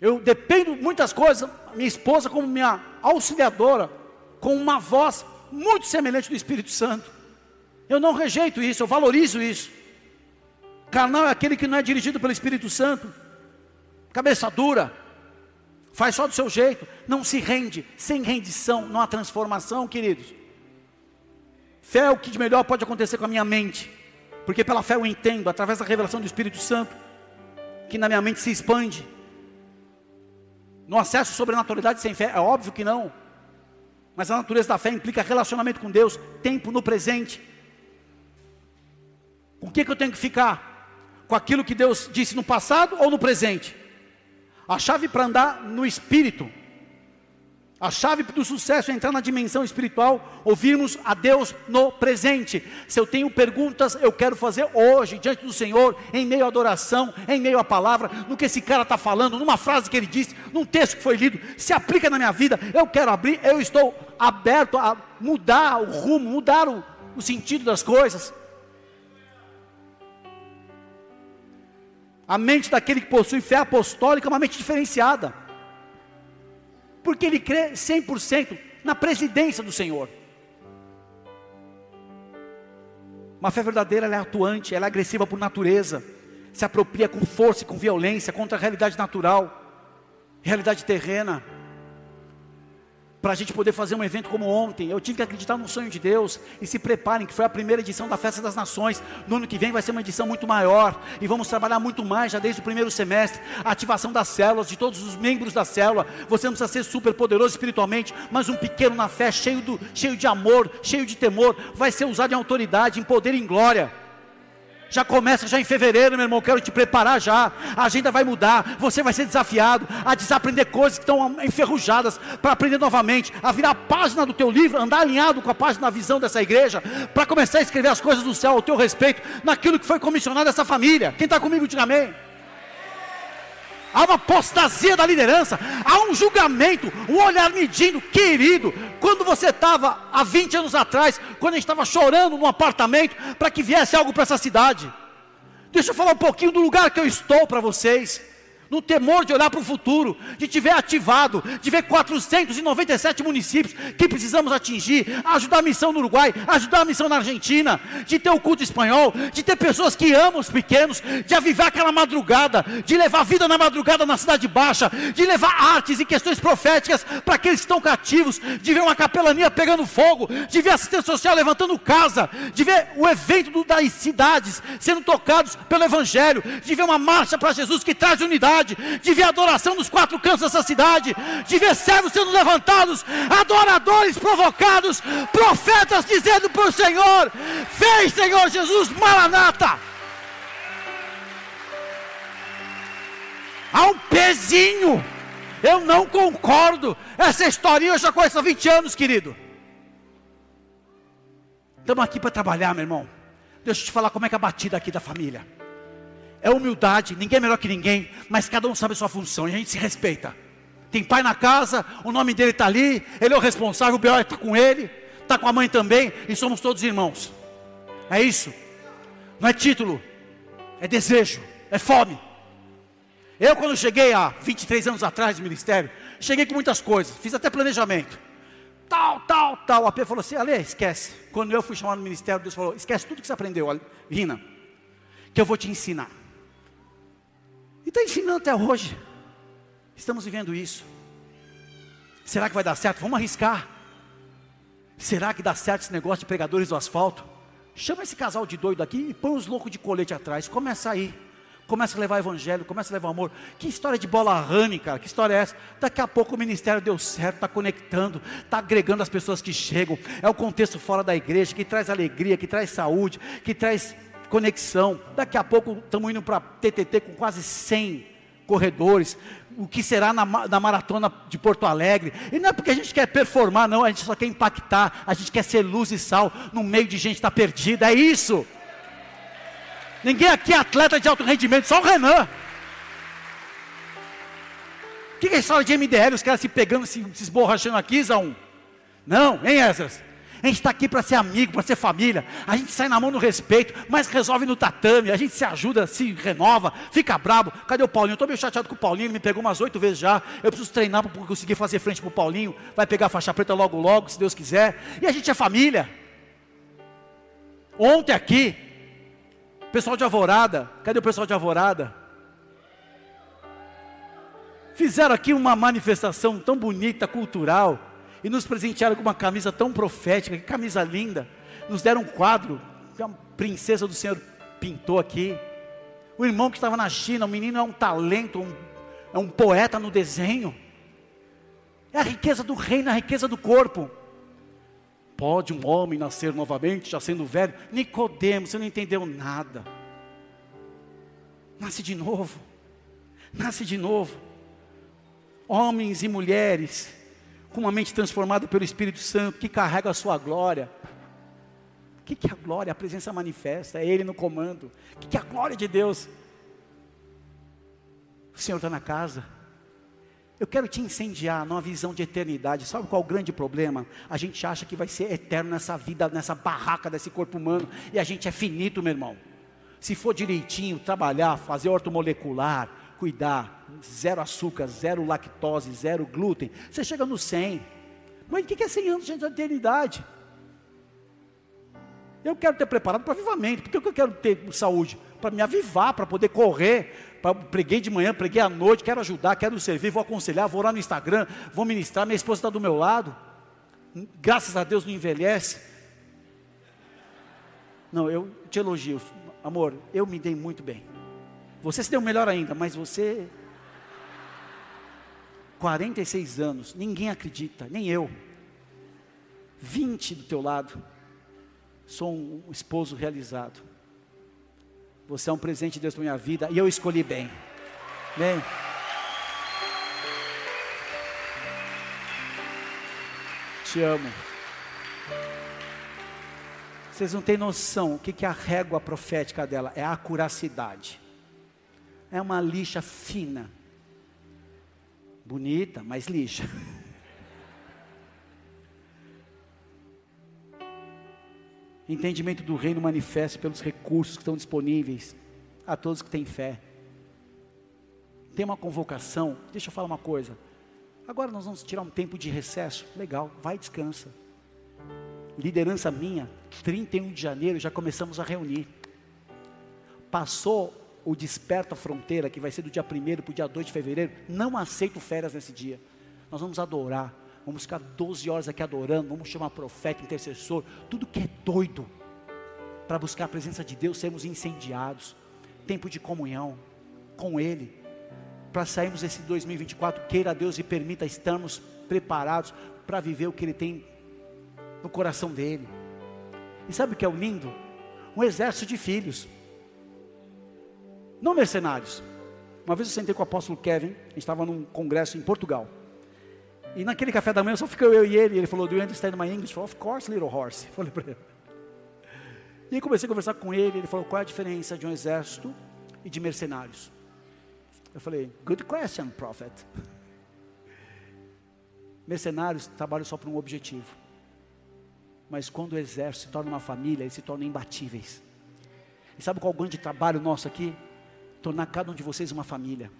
Eu dependo de muitas coisas, minha esposa como minha auxiliadora, com uma voz muito semelhante do Espírito Santo. Eu não rejeito isso, eu valorizo isso. Carnal é aquele que não é dirigido pelo Espírito Santo. Cabeça dura, faz só do seu jeito, não se rende, sem rendição não há transformação, queridos. Fé é o que de melhor pode acontecer com a minha mente, porque pela fé eu entendo, através da revelação do Espírito Santo, que na minha mente se expande. No acesso sobrenaturalidade sem fé, é óbvio que não, mas a natureza da fé implica relacionamento com Deus, tempo no presente. Com o que, que eu tenho que ficar? Com aquilo que Deus disse no passado ou no presente? A chave para andar no espírito, a chave do sucesso é entrar na dimensão espiritual, ouvirmos a Deus no presente. Se eu tenho perguntas, eu quero fazer hoje, diante do Senhor, em meio à adoração, em meio à palavra, no que esse cara está falando, numa frase que ele disse, num texto que foi lido, se aplica na minha vida, eu quero abrir, eu estou aberto a mudar o rumo, mudar o, o sentido das coisas. A mente daquele que possui fé apostólica é uma mente diferenciada. Porque ele crê 100% na presidência do Senhor. Uma fé verdadeira é atuante, ela é agressiva por natureza, se apropria com força e com violência contra a realidade natural, realidade terrena para a gente poder fazer um evento como ontem. Eu tive que acreditar no sonho de Deus e se preparem, que foi a primeira edição da Festa das Nações. No ano que vem vai ser uma edição muito maior e vamos trabalhar muito mais já desde o primeiro semestre. A ativação das células, de todos os membros da célula. Você não precisa ser super poderoso espiritualmente, mas um pequeno na fé, cheio, do, cheio de amor, cheio de temor, vai ser usado em autoridade, em poder e em glória. Já começa já em fevereiro, meu irmão. Quero te preparar já. A agenda vai mudar. Você vai ser desafiado a desaprender coisas que estão enferrujadas para aprender novamente, a virar a página do teu livro, andar alinhado com a página da visão dessa igreja, para começar a escrever as coisas do céu ao teu respeito, naquilo que foi comissionado essa família. Quem está comigo, diga amém há uma apostasia da liderança, há um julgamento, um olhar medindo, querido. Quando você estava há 20 anos atrás, quando a gente estava chorando num apartamento para que viesse algo para essa cidade, deixa eu falar um pouquinho do lugar que eu estou para vocês no temor de olhar para o futuro, de te ver ativado, de ver 497 municípios que precisamos atingir, ajudar a missão no Uruguai, ajudar a missão na Argentina, de ter o culto espanhol, de ter pessoas que amam os pequenos, de avivar aquela madrugada, de levar vida na madrugada na Cidade Baixa, de levar artes e questões proféticas para aqueles que estão cativos, de ver uma capelania pegando fogo, de ver assistência social levantando casa, de ver o evento das cidades sendo tocados pelo Evangelho, de ver uma marcha para Jesus que traz unidade cidade, de ver adoração nos quatro cantos dessa cidade, de ver servos sendo levantados, adoradores provocados, profetas dizendo para o Senhor: Vem, Senhor Jesus, Maranata. Há um pezinho, eu não concordo. Essa historinha eu já conheço há 20 anos, querido. Estamos aqui para trabalhar, meu irmão. Deixa eu te falar como é que é a batida aqui da família é humildade, ninguém é melhor que ninguém, mas cada um sabe a sua função e a gente se respeita. Tem pai na casa, o nome dele está ali, ele é o responsável, o B.O. está com ele, está com a mãe também, e somos todos irmãos. É isso. Não é título, é desejo, é fome. Eu, quando cheguei há 23 anos atrás no ministério, cheguei com muitas coisas, fiz até planejamento. Tal, tal, tal. A P falou assim: Ale, esquece. Quando eu fui chamado no ministério, Deus falou: esquece tudo que você aprendeu, Rina, que eu vou te ensinar. E está ensinando até hoje. Estamos vivendo isso. Será que vai dar certo? Vamos arriscar. Será que dá certo esse negócio de pregadores do asfalto? Chama esse casal de doido aqui e põe os loucos de colete atrás. Começa aí. Começa a levar evangelho, começa a levar amor. Que história de bola rame, cara. Que história é essa? Daqui a pouco o ministério deu certo, está conectando, está agregando as pessoas que chegam. É o contexto fora da igreja que traz alegria, que traz saúde, que traz conexão. Daqui a pouco estamos indo para TTT com quase 100 corredores. o que será na, na, maratona de Porto Alegre. E não é porque a gente quer performar, não, a gente só quer impactar, a gente quer ser luz e sal no meio de gente que está perdida, é isso. Ninguém aqui é atleta de alto rendimento, só o Renan. O que é hora de MDL, os caras se pegando, se, se esborrachando aqui, Zaum? Não, hein, Esdras? A gente está aqui para ser amigo, para ser família. A gente sai na mão no respeito, mas resolve no tatame. A gente se ajuda, se renova, fica brabo. Cadê o Paulinho? Estou meio chateado com o Paulinho, ele me pegou umas oito vezes já. Eu preciso treinar para conseguir fazer frente para o Paulinho. Vai pegar a faixa preta logo, logo, se Deus quiser. E a gente é família. Ontem aqui, pessoal de Alvorada, cadê o pessoal de Alvorada? Fizeram aqui uma manifestação tão bonita, cultural, e nos presentearam com uma camisa tão profética, que camisa linda. Nos deram um quadro, que a princesa do Senhor pintou aqui. O irmão que estava na China, o menino é um talento, um, é um poeta no desenho. É a riqueza do reino, a riqueza do corpo. Pode um homem nascer novamente, já sendo velho? Nicodemo, você não entendeu nada. Nasce de novo. Nasce de novo homens e mulheres com uma mente transformada pelo Espírito Santo, que carrega a sua glória. O que, que é a glória? A presença manifesta, é Ele no comando. O que, que é a glória de Deus? O Senhor está na casa. Eu quero te incendiar numa visão de eternidade. Sabe qual é o grande problema? A gente acha que vai ser eterno nessa vida, nessa barraca desse corpo humano, e a gente é finito, meu irmão. Se for direitinho, trabalhar, fazer ortomolecular, cuidar, zero açúcar, zero lactose, zero glúten, você chega no 100. Mas o que é 100 anos de eternidade? Eu quero ter preparado para avivamento. Por que eu quero ter saúde? Para me avivar, para poder correr. Pra, preguei de manhã, preguei à noite, quero ajudar, quero servir, vou aconselhar, vou lá no Instagram, vou ministrar, minha esposa está do meu lado. Graças a Deus não envelhece. Não, eu te elogio, amor, eu me dei muito bem. Você se deu melhor ainda, mas você. 46 anos, ninguém acredita, nem eu. 20 do teu lado, sou um esposo realizado. Você é um presente de Deus para minha vida e eu escolhi bem. Bem. Te amo. Vocês não têm noção o que é a régua profética dela? É a acuracidade é uma lixa fina. Bonita, mas lixa. Entendimento do reino manifesto pelos recursos que estão disponíveis a todos que têm fé. Tem uma convocação, deixa eu falar uma coisa. Agora nós vamos tirar um tempo de recesso. Legal, vai descansa. Liderança minha, 31 de janeiro já começamos a reunir. Passou o Desperta Fronteira, que vai ser do dia 1 para o dia 2 de fevereiro, não aceito férias nesse dia. Nós vamos adorar, vamos ficar 12 horas aqui adorando, vamos chamar profeta, intercessor, tudo que é doido, para buscar a presença de Deus, sermos incendiados, tempo de comunhão com Ele, para sairmos desse 2024, queira Deus e permita estarmos preparados para viver o que Ele tem no coração dele. E sabe o que é o lindo? Um exército de filhos não mercenários. Uma vez eu sentei com o apóstolo Kevin, a gente estava num congresso em Portugal. E naquele café da manhã só ficou eu e ele, e ele falou, do you understand my English? Falei, of course, little horse. Falei para ele. E aí comecei a conversar com ele, ele falou, qual é a diferença de um exército e de mercenários? Eu falei, good question, prophet. Mercenários trabalham só para um objetivo. Mas quando o exército se torna uma família, eles se tornam imbatíveis. E sabe qual é o grande trabalho nosso aqui? Tornar cada um de vocês uma família.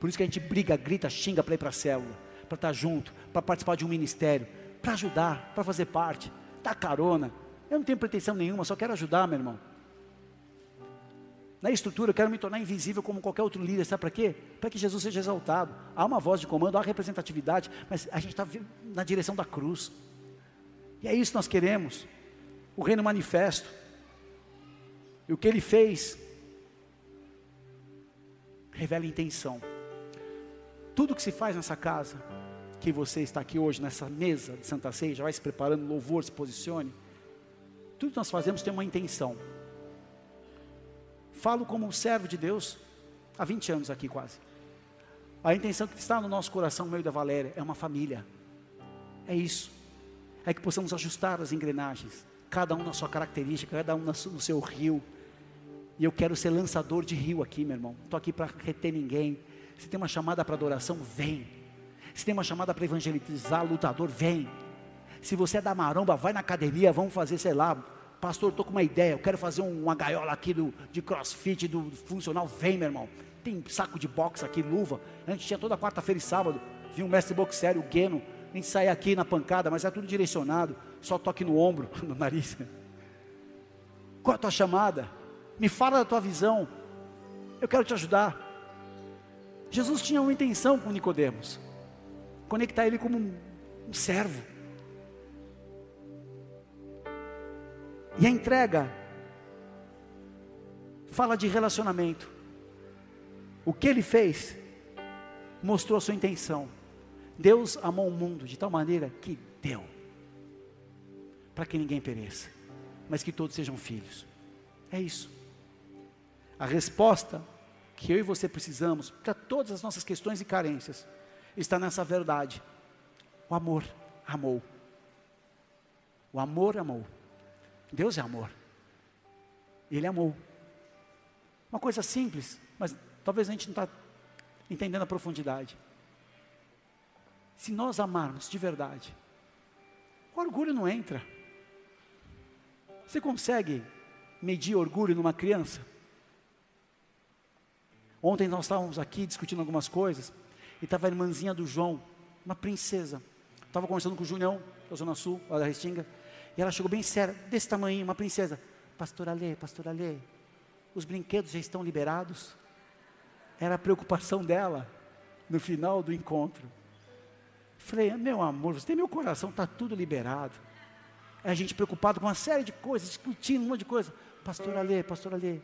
Por isso que a gente briga, grita, xinga para ir para a célula, para estar tá junto, para participar de um ministério, para ajudar, para fazer parte, dar carona. Eu não tenho pretensão nenhuma, só quero ajudar, meu irmão. Na estrutura, eu quero me tornar invisível como qualquer outro líder, sabe para quê? Para que Jesus seja exaltado. Há uma voz de comando, há representatividade, mas a gente está na direção da cruz. E é isso que nós queremos. O reino manifesto. E o que ele fez revela intenção. Tudo que se faz nessa casa, que você está aqui hoje, nessa mesa de Santa Ceia, já vai se preparando, louvor, se posicione. Tudo que nós fazemos tem uma intenção. Falo como um servo de Deus, há 20 anos aqui quase. A intenção que está no nosso coração, no meio da Valéria, é uma família. É isso. É que possamos ajustar as engrenagens, cada um na sua característica, cada um no seu rio. E eu quero ser lançador de rio aqui, meu irmão. Estou aqui para reter ninguém. Se tem uma chamada para adoração, vem. Se tem uma chamada para evangelizar, lutador, vem. Se você é da maromba, vai na academia, vamos fazer, sei lá, pastor, estou com uma ideia, eu quero fazer uma gaiola aqui do, de crossfit, do funcional, vem meu irmão. Tem saco de boxe aqui, luva. A gente tinha toda quarta-feira e sábado, vinha um mestre boxério, o Gueno, a gente saía aqui na pancada, mas é tudo direcionado, só toque no ombro, no nariz. Qual a tua chamada? Me fala da tua visão. Eu quero te ajudar. Jesus tinha uma intenção com Nicodemos, conectar ele como um, um servo. E a entrega fala de relacionamento. O que ele fez mostrou a sua intenção. Deus amou o mundo de tal maneira que deu para que ninguém pereça, mas que todos sejam filhos. É isso. A resposta que eu e você precisamos para todas as nossas questões e carências está nessa verdade. O amor amou. O amor amou. Deus é amor. Ele amou. Uma coisa simples, mas talvez a gente não está entendendo a profundidade. Se nós amarmos de verdade, o orgulho não entra. Você consegue medir orgulho numa criança? Ontem nós estávamos aqui discutindo algumas coisas, e estava a irmãzinha do João, uma princesa. Estava conversando com o Junião, da Zona Sul, lá da Restinga, e ela chegou bem séria, desse tamanho, uma princesa. Pastor Alê, pastor Alê, os brinquedos já estão liberados? Era a preocupação dela no final do encontro. Falei, meu amor, você tem meu coração, está tudo liberado. É a gente preocupado com uma série de coisas, discutindo um monte de coisa. Pastor Alê, pastor Alê,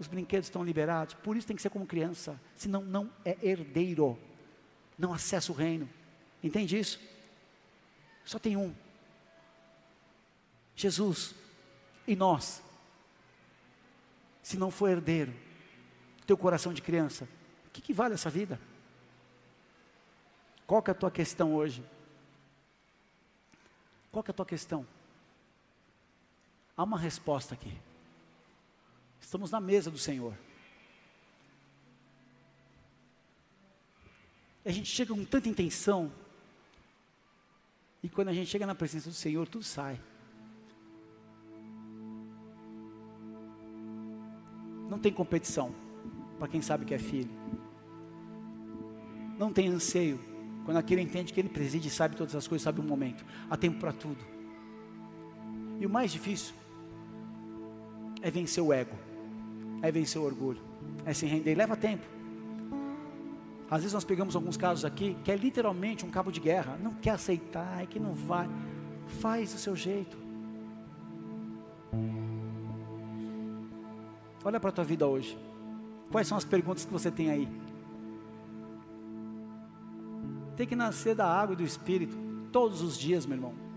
os brinquedos estão liberados, por isso tem que ser como criança, senão não é herdeiro, não acessa o reino. Entende isso? Só tem um, Jesus e nós, se não for herdeiro, teu coração de criança, o que, que vale essa vida? Qual que é a tua questão hoje? Qual que é a tua questão? Há uma resposta aqui. Estamos na mesa do Senhor. A gente chega com tanta intenção, e quando a gente chega na presença do Senhor, tudo sai. Não tem competição para quem sabe que é filho. Não tem anseio quando aquele entende que ele preside e sabe todas as coisas, sabe o momento. Há tempo para tudo. E o mais difícil é vencer o ego, é vencer o orgulho, é se render. Leva tempo. Às vezes nós pegamos alguns casos aqui que é literalmente um cabo de guerra, não quer aceitar, é que não vai. Faz do seu jeito. Olha para a tua vida hoje. Quais são as perguntas que você tem aí? Tem que nascer da água e do Espírito todos os dias, meu irmão.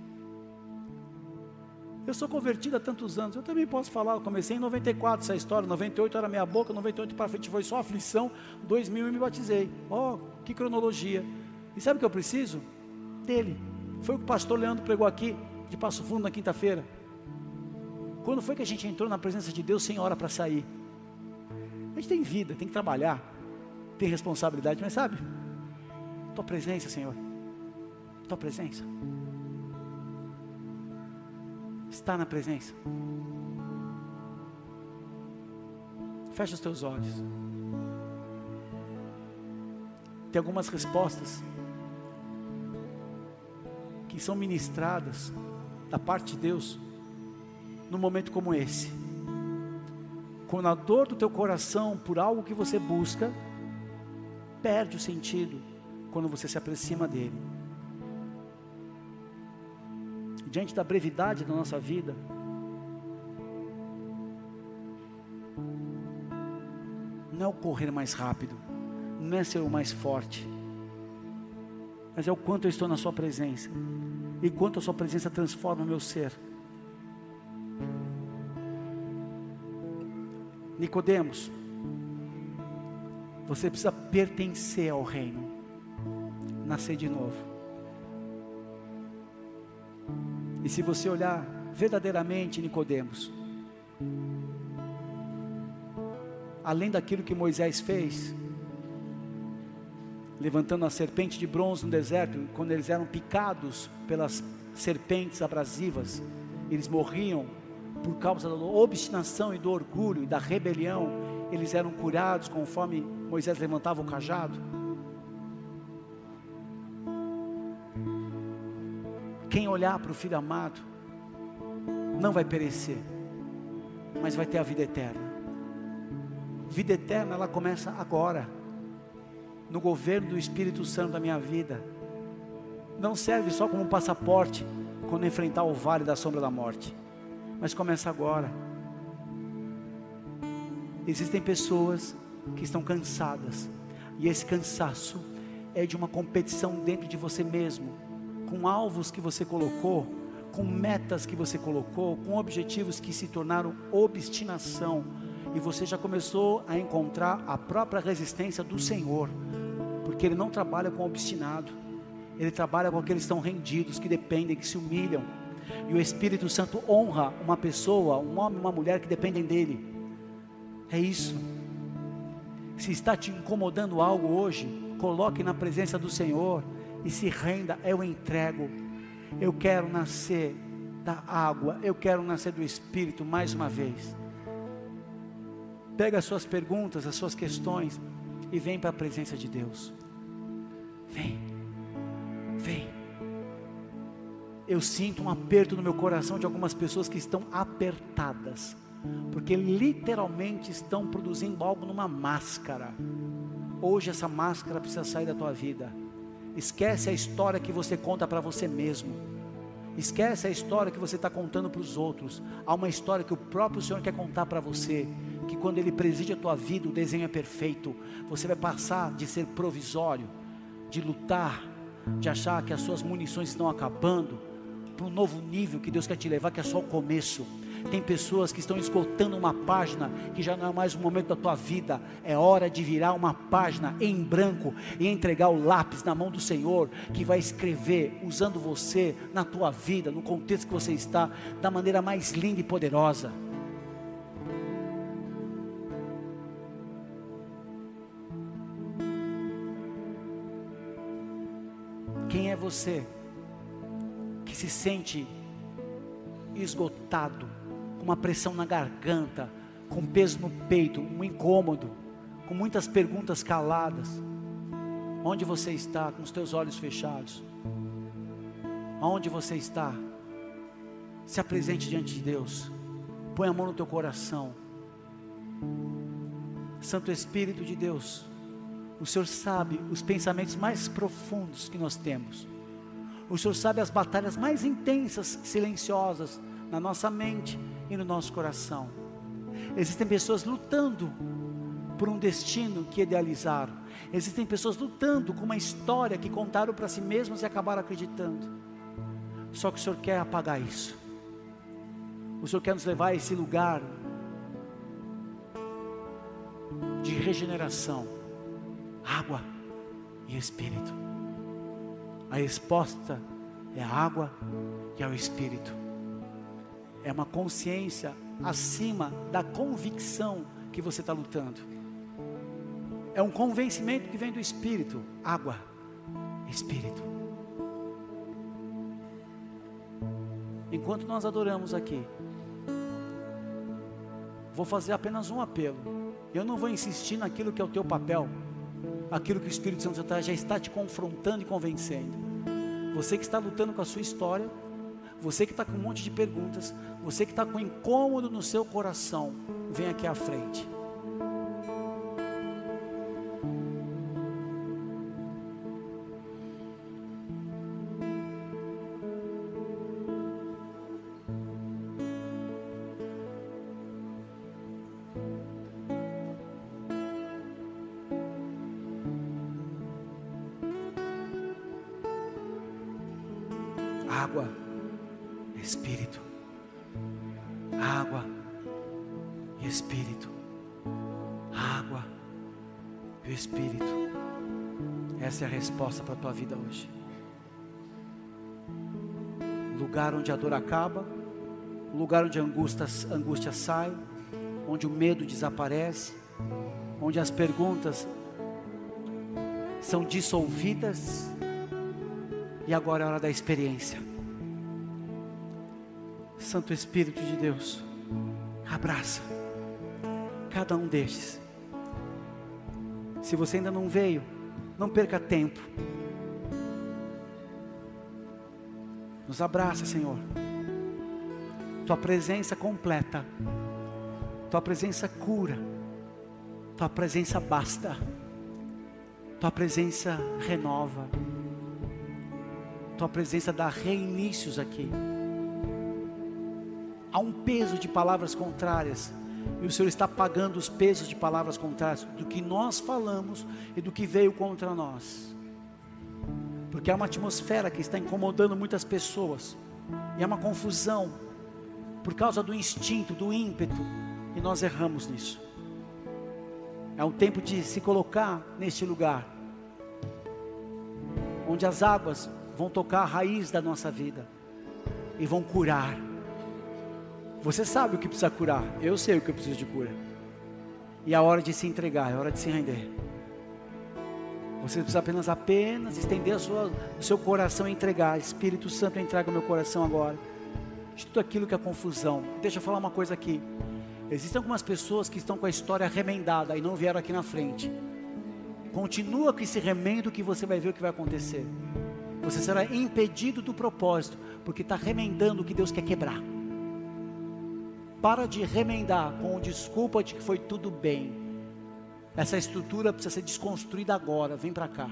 Eu sou convertido há tantos anos, eu também posso falar, eu comecei em 94 essa história, 98 era minha boca, 98 para frente foi só aflição, 2000 eu me batizei. Ó, oh, que cronologia. E sabe o que eu preciso? Dele. Foi o que o pastor Leandro pregou aqui, de Passo Fundo na quinta-feira. Quando foi que a gente entrou na presença de Deus sem hora para sair? A gente tem vida, tem que trabalhar, tem responsabilidade, mas sabe? Tua presença, Senhor. Tua presença. Está na presença. Fecha os teus olhos. Tem algumas respostas que são ministradas da parte de Deus num momento como esse. Quando a dor do teu coração por algo que você busca perde o sentido quando você se aproxima dele. Diante da brevidade da nossa vida, não é o correr mais rápido, não é ser o mais forte, mas é o quanto eu estou na Sua presença e quanto a Sua presença transforma o meu ser. Nicodemos, Você precisa pertencer ao reino, nascer de novo. E se você olhar verdadeiramente Nicodemos, além daquilo que Moisés fez, levantando a serpente de bronze no deserto, quando eles eram picados pelas serpentes abrasivas, eles morriam por causa da obstinação e do orgulho e da rebelião, eles eram curados conforme Moisés levantava o cajado. Quem olhar para o Filho amado, não vai perecer, mas vai ter a vida eterna. Vida eterna, ela começa agora, no governo do Espírito Santo da minha vida. Não serve só como um passaporte quando enfrentar o vale da sombra da morte, mas começa agora. Existem pessoas que estão cansadas, e esse cansaço é de uma competição dentro de você mesmo, com alvos que você colocou com metas que você colocou, com objetivos que se tornaram obstinação, e você já começou a encontrar a própria resistência do Senhor, porque Ele não trabalha com obstinado, Ele trabalha com aqueles que estão rendidos, que dependem, que se humilham, e o Espírito Santo honra uma pessoa, um homem, uma mulher que dependem dEle, é isso. Se está te incomodando algo hoje, coloque na presença do Senhor e se renda, eu entrego eu quero nascer da água, eu quero nascer do Espírito mais uma vez. Pega as suas perguntas, as suas questões e vem para a presença de Deus. Vem, vem. Eu sinto um aperto no meu coração de algumas pessoas que estão apertadas, porque literalmente estão produzindo algo numa máscara. Hoje essa máscara precisa sair da tua vida. Esquece a história que você conta para você mesmo. Esquece a história que você está contando para os outros. Há uma história que o próprio Senhor quer contar para você. Que quando Ele preside a tua vida, o desenho é perfeito. Você vai passar de ser provisório, de lutar, de achar que as suas munições estão acabando, para um novo nível que Deus quer te levar, que é só o começo. Tem pessoas que estão esgotando uma página que já não é mais o momento da tua vida. É hora de virar uma página em branco e entregar o lápis na mão do Senhor, que vai escrever usando você na tua vida, no contexto que você está, da maneira mais linda e poderosa. Quem é você que se sente esgotado? Com uma pressão na garganta, com peso no peito, um incômodo, com muitas perguntas caladas. Onde você está com os teus olhos fechados? Aonde você está? Se apresente diante de Deus. Põe a mão no teu coração. Santo Espírito de Deus, o Senhor sabe os pensamentos mais profundos que nós temos. O Senhor sabe as batalhas mais intensas, silenciosas na nossa mente e no nosso coração. Existem pessoas lutando por um destino que idealizaram. Existem pessoas lutando com uma história que contaram para si mesmas e acabaram acreditando. Só que o Senhor quer apagar isso. O Senhor quer nos levar a esse lugar de regeneração, água e espírito. A resposta é a água e ao espírito é uma consciência acima da convicção que você está lutando. É um convencimento que vem do Espírito, água, Espírito. Enquanto nós adoramos aqui, vou fazer apenas um apelo. Eu não vou insistir naquilo que é o teu papel, aquilo que o Espírito Santo já está te confrontando e convencendo. Você que está lutando com a sua história, você que está com um monte de perguntas, você que está com incômodo no seu coração, vem aqui à frente. Para a tua vida hoje. Lugar onde a dor acaba, lugar onde a angústia, angústia sai, onde o medo desaparece, onde as perguntas são dissolvidas, e agora é a hora da experiência. Santo Espírito de Deus, abraça cada um destes. Se você ainda não veio, não perca tempo. Nos abraça, Senhor. Tua presença completa. Tua presença cura. Tua presença basta. Tua presença renova. Tua presença dá reinícios aqui. Há um peso de palavras contrárias. E o Senhor está pagando os pesos de palavras contrárias do que nós falamos e do que veio contra nós. Porque há uma atmosfera que está incomodando muitas pessoas. E é uma confusão por causa do instinto, do ímpeto, e nós erramos nisso. É um tempo de se colocar neste lugar, onde as águas vão tocar a raiz da nossa vida e vão curar. Você sabe o que precisa curar, eu sei o que eu preciso de cura. E é a hora de se entregar, é hora de se render. Você precisa apenas apenas estender sua, o seu coração e entregar. Espírito Santo, entrega o meu coração agora. De tudo aquilo que é confusão. Deixa eu falar uma coisa aqui. Existem algumas pessoas que estão com a história remendada e não vieram aqui na frente. Continua com esse remendo que você vai ver o que vai acontecer. Você será impedido do propósito, porque está remendando o que Deus quer quebrar. Para de remendar com desculpa de que foi tudo bem. Essa estrutura precisa ser desconstruída agora. Vem para cá.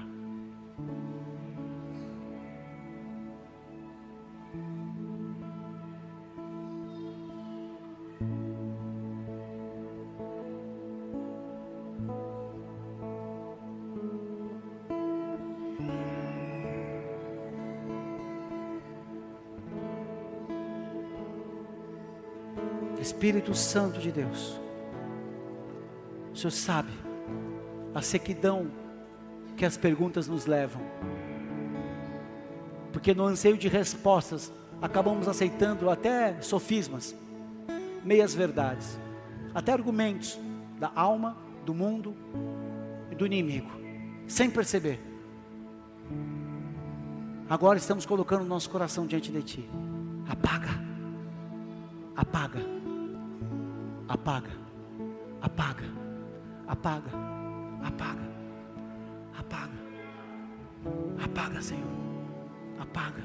Espírito Santo de Deus, o Senhor sabe a sequidão que as perguntas nos levam, porque no anseio de respostas acabamos aceitando até sofismas, meias verdades, até argumentos da alma, do mundo e do inimigo, sem perceber. Agora estamos colocando o nosso coração diante de Ti. Apaga, apaga apaga, apaga, apaga, apaga, apaga, apaga, Senhor, apaga.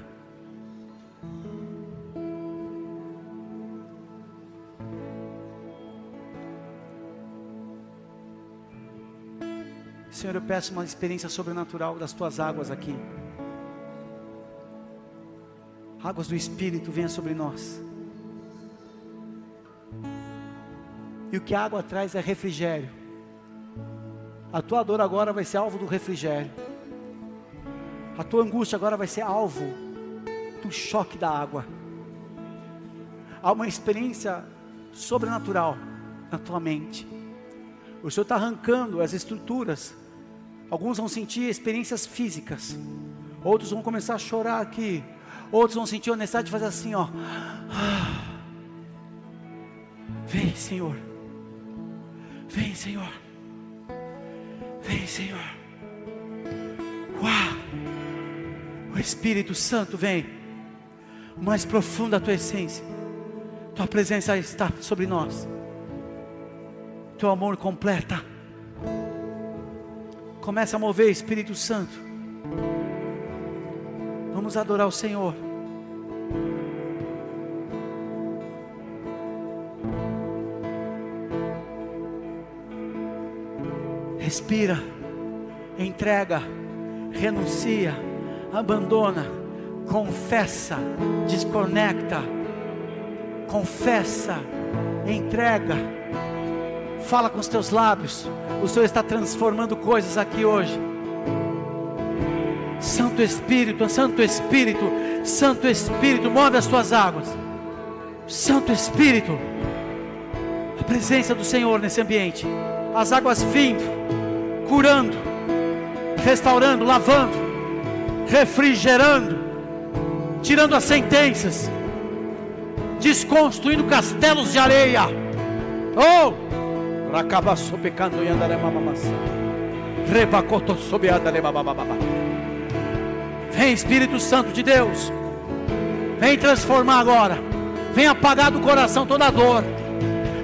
Senhor, eu peço uma experiência sobrenatural das tuas águas aqui. Águas do Espírito venha sobre nós. E o que a água traz é refrigério. A tua dor agora vai ser alvo do refrigério. A tua angústia agora vai ser alvo do choque da água. Há uma experiência sobrenatural na tua mente. O Senhor está arrancando as estruturas. Alguns vão sentir experiências físicas. Outros vão começar a chorar aqui. Outros vão sentir a necessidade de fazer assim, ó. Vem, Senhor. Vem, Senhor. Vem, Senhor. Uau! O Espírito Santo vem. Mais profundo da tua essência. Tua presença está sobre nós. Teu amor completa. Começa a mover, Espírito Santo. Vamos adorar o Senhor. Respira, entrega, renuncia, abandona, confessa, desconecta, confessa, entrega, fala com os teus lábios. O Senhor está transformando coisas aqui hoje. Santo Espírito, Santo Espírito, Santo Espírito, move as tuas águas. Santo Espírito, a presença do Senhor nesse ambiente, as águas vindo curando, restaurando, lavando, refrigerando, tirando as sentenças, desconstruindo castelos de areia. Oh! Racabaço pecando e andaré mamamassa. Rebacoto sob andaré mamamama. Vem Espírito Santo de Deus. Vem transformar agora. Vem apagar do coração toda dor.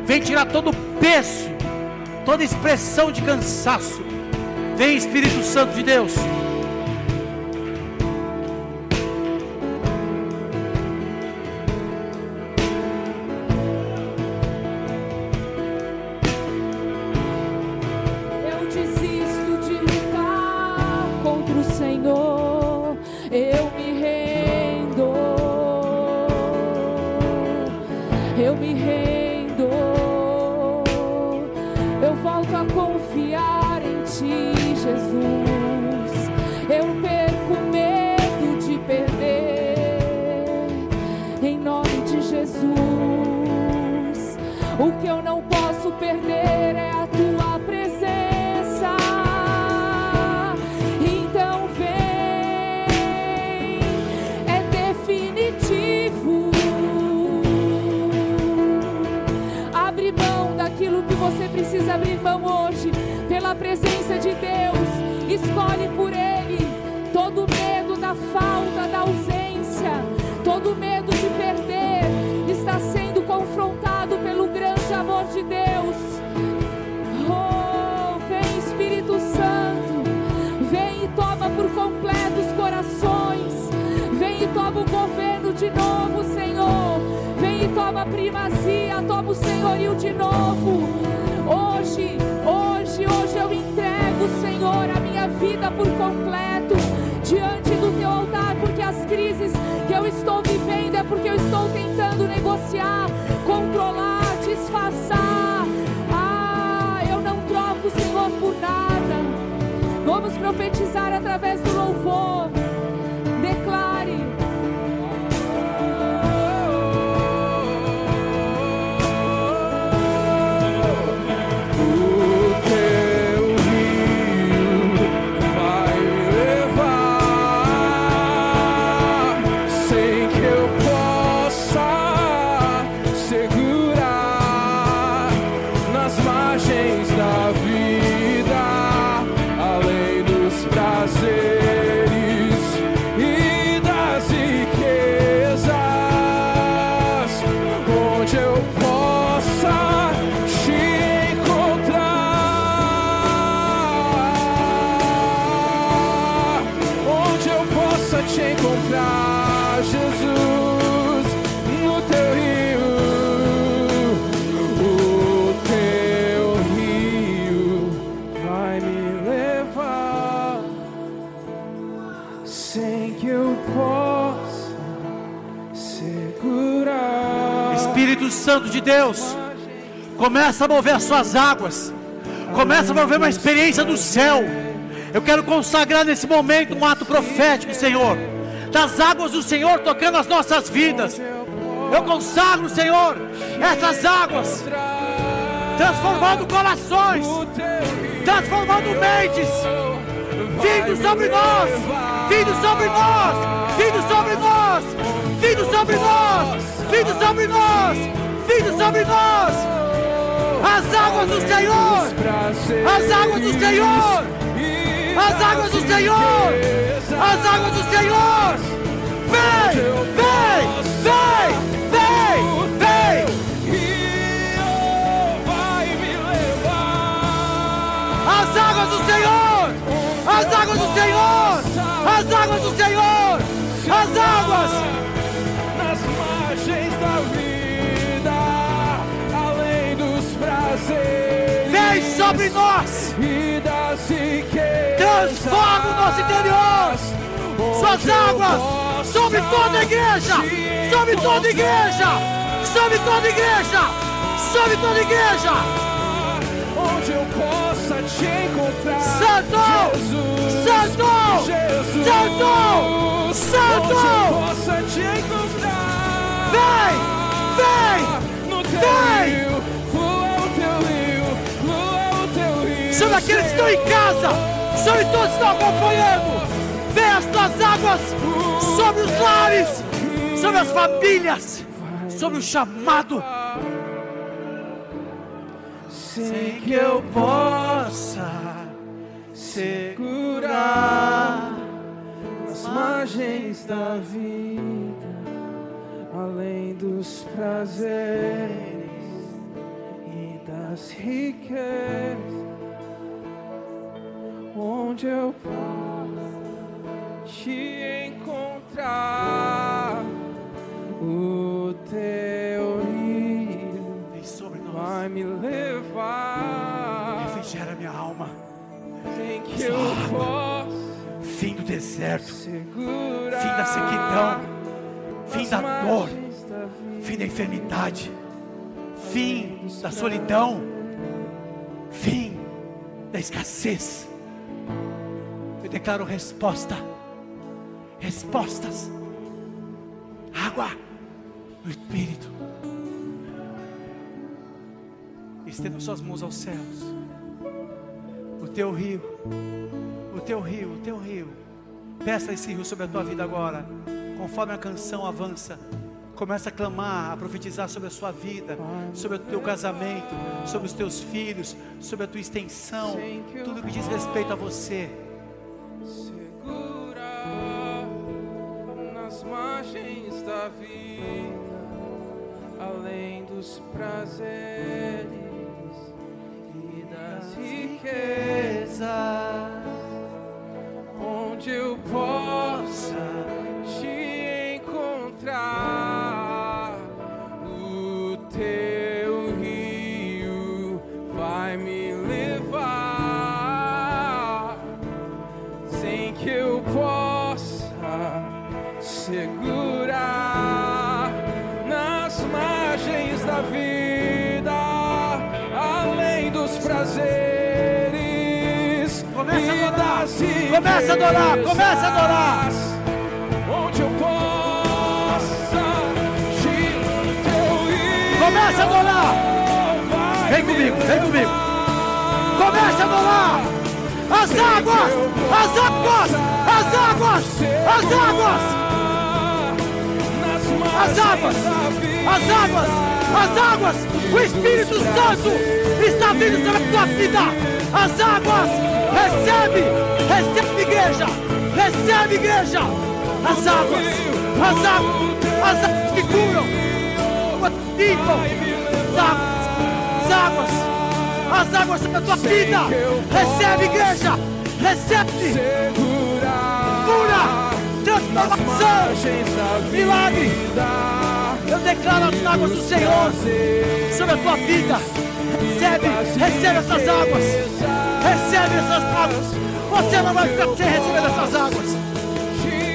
Vem tirar todo o peso, toda expressão de cansaço. Vem Espírito Santo de Deus. Deus, começa a mover as suas águas, começa a mover uma experiência do céu. Eu quero consagrar nesse momento um ato profético, Senhor, das águas do Senhor tocando as nossas vidas. Eu consagro, Senhor, essas águas, transformando corações, transformando mentes, vindo sobre nós, vindo sobre nós, vindo sobre nós, vindo sobre nós, vindo sobre nós vindo sobre nós. As águas do Senhor, as águas do Senhor, as águas do Senhor, as águas do Senhor. Vem, vem, vem, vem, vem. As águas do Senhor, as águas do Senhor, as águas do Senhor, as águas sobre nós. Transforma o nosso interior. Suas águas sobre toda a igreja. Sobre toda a igreja. Sobre toda a igreja. Sobre toda a igreja. Onde eu possa te encontrar. Santo! Jesus, Santo! Jesus, Santo! Santo! Onde eu possa te encontrar. Vem! Vem! No teu Vem! Chama aqueles que estão em casa, sobre todos que estão acompanhando. Vem as tuas águas sobre os lares, sobre as famílias, sobre o chamado. Sem que eu possa segurar as margens da vida, além dos prazeres e das riquezas, onde eu posso te encontrar, o teu rio Vem vai me levar, refrigera minha alma. sem que eu possa Fim do deserto, segurar fim da sequidão, fim da dor, da fim da enfermidade, fim da solidão, fim da escassez. Declaro resposta, respostas, água no Espírito. Estenda suas mãos aos céus. O teu rio, o teu rio, o teu rio. Peça esse rio sobre a tua vida agora. Conforme a canção avança, começa a clamar, a profetizar sobre a sua vida, sobre o teu casamento, sobre os teus filhos, sobre a tua extensão, tudo que diz respeito a você. Segura nas margens da vida, além dos prazeres e das riquezas, onde eu possa começa a adorar, começa a adorar. Onde eu possa Começa a adorar. Vem comigo, vem comigo. Comece a adorar. As águas, as águas, as águas, as águas. As águas, as águas, as águas, o Espírito Santo está vindo sobre a tua vida. As águas, recebe, recebe igreja, recebe igreja. As águas, as águas, as águas que curam, limpam, as águas, as águas sobre a tua vida. Recebe igreja, recebe cura, transformação, milagre. Eu declaro as águas do Senhor sobre a tua vida. Recebe, recebe essas águas. Recebe essas águas. Você não vai ficar sem receber essas águas.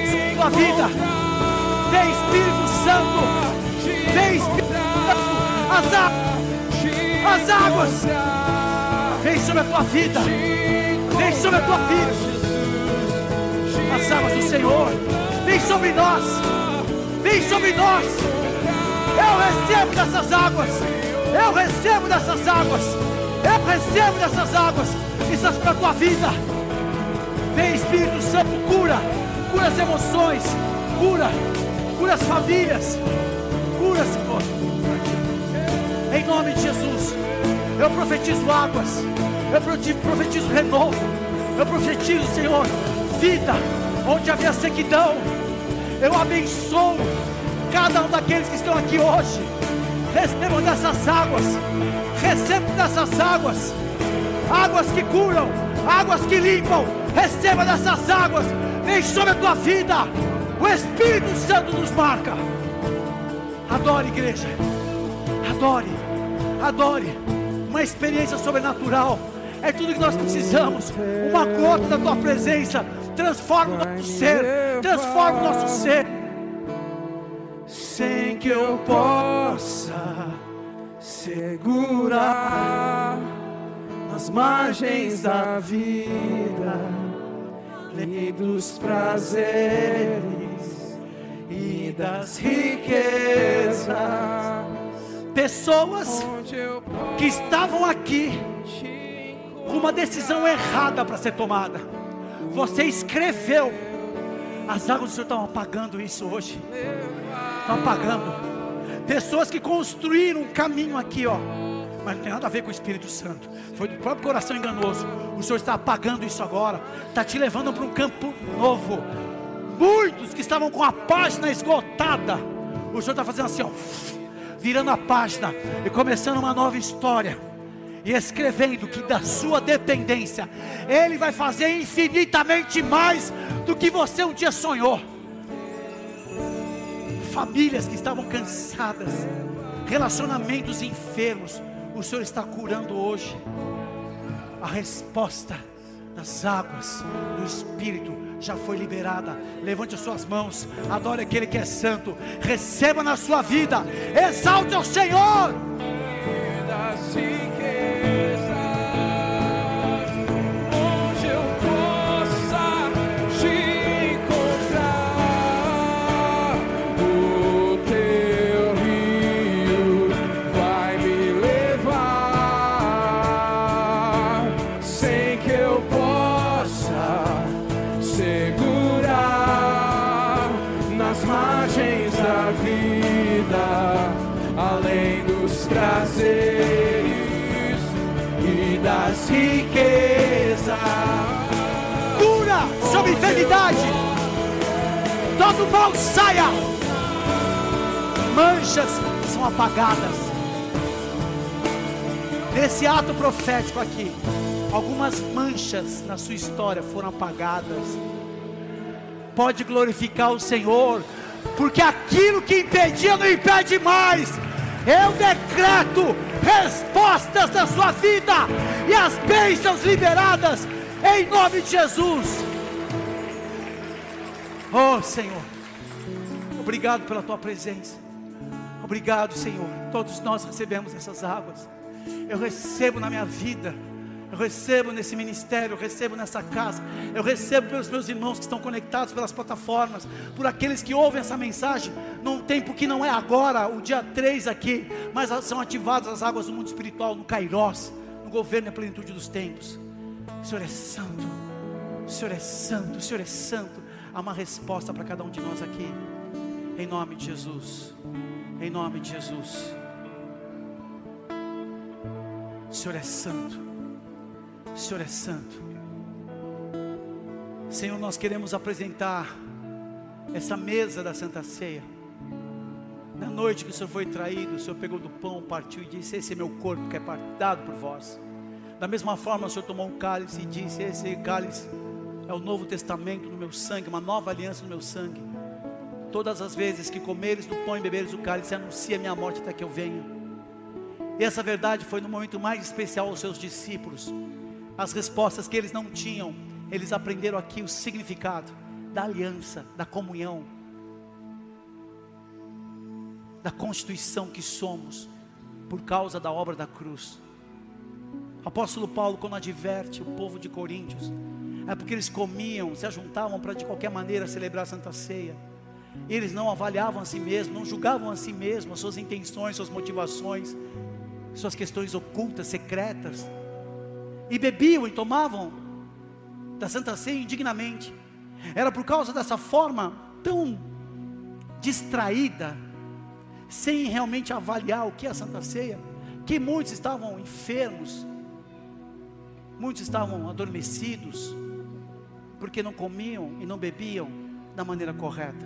Sobre a tua vida. Vem Espírito Santo. Vem Espírito Santo. As águas. As águas. Vem sobre a tua vida. Vem sobre a tua vida. As águas do Senhor. Vem sobre nós. Vem sobre nós. Eu recebo dessas águas. Eu recebo dessas águas. Eu recebo dessas águas. Isso é para a tua vida. Vem Espírito Santo, cura. Cura as emoções. Cura. Cura as famílias. Cura, Senhor. Em nome de Jesus. Eu profetizo águas. Eu profetizo renovo. Eu profetizo, Senhor, vida onde havia sequidão. Eu abençoo cada um daqueles que estão aqui hoje. Recebam dessas águas. Recebam dessas águas. Águas que curam, águas que limpam. Receba dessas águas. Vem sobre a tua vida. O Espírito Santo nos marca. Adore, igreja. Adore. Adore. Uma experiência sobrenatural. É tudo que nós precisamos. Uma gota da tua presença transforma o nosso ser. Transforma o nosso ser. Sem que eu possa segurar as margens da vida e dos prazeres e das riquezas. Pessoas que estavam aqui com uma decisão errada para ser tomada. Você escreveu. As águas do Senhor estão apagando isso hoje. Estão apagando. Pessoas que construíram um caminho aqui, ó. Mas não tem nada a ver com o Espírito Santo. Foi do próprio coração enganoso. O Senhor está apagando isso agora. Está te levando para um campo novo. Muitos que estavam com a página esgotada. O Senhor está fazendo assim, ó. Virando a página e começando uma nova história e escrevendo que da sua dependência, Ele vai fazer infinitamente mais do que você um dia sonhou. Famílias que estavam cansadas, relacionamentos enfermos, o Senhor está curando hoje. A resposta das águas do Espírito já foi liberada. Levante as suas mãos, adore aquele que é santo, receba na sua vida, exalte o Senhor. Todo mal saia. Manchas são apagadas. Nesse ato profético aqui, algumas manchas na sua história foram apagadas. Pode glorificar o Senhor, porque aquilo que impedia não impede mais. Eu decreto respostas na sua vida e as bênçãos liberadas em nome de Jesus. Oh Senhor, obrigado pela tua presença. Obrigado, Senhor. Todos nós recebemos essas águas. Eu recebo na minha vida. Eu recebo nesse ministério, eu recebo nessa casa, eu recebo pelos meus irmãos que estão conectados pelas plataformas, por aqueles que ouvem essa mensagem num tempo que não é agora, o dia 3 aqui, mas são ativadas as águas do mundo espiritual, no Kairós, no governo e plenitude dos tempos. O Senhor é santo, o Senhor é santo, o Senhor é santo. Há uma resposta para cada um de nós aqui, em nome de Jesus, em nome de Jesus. O Senhor é santo. O Senhor é santo. Senhor, nós queremos apresentar essa mesa da Santa Ceia. Na noite que o Senhor foi traído, o Senhor pegou do pão, partiu e disse: Esse é meu corpo que é dado por vós. Da mesma forma, o Senhor tomou um cálice e disse: Esse cálice é o novo testamento no meu sangue, uma nova aliança no meu sangue. Todas as vezes que comeres do pão e beberes do cálice, anuncia minha morte até que eu venha. E essa verdade foi no momento mais especial aos seus discípulos. As respostas que eles não tinham, eles aprenderam aqui o significado da aliança, da comunhão, da constituição que somos por causa da obra da cruz. Apóstolo Paulo, quando adverte o povo de Coríntios, é porque eles comiam, se ajuntavam para de qualquer maneira celebrar a Santa Ceia. Eles não avaliavam a si mesmos, não julgavam a si mesmos, as suas intenções, suas motivações, suas questões ocultas, secretas. E bebiam e tomavam da Santa Ceia indignamente. Era por causa dessa forma tão distraída, sem realmente avaliar o que é a Santa Ceia, que muitos estavam enfermos, muitos estavam adormecidos, porque não comiam e não bebiam da maneira correta.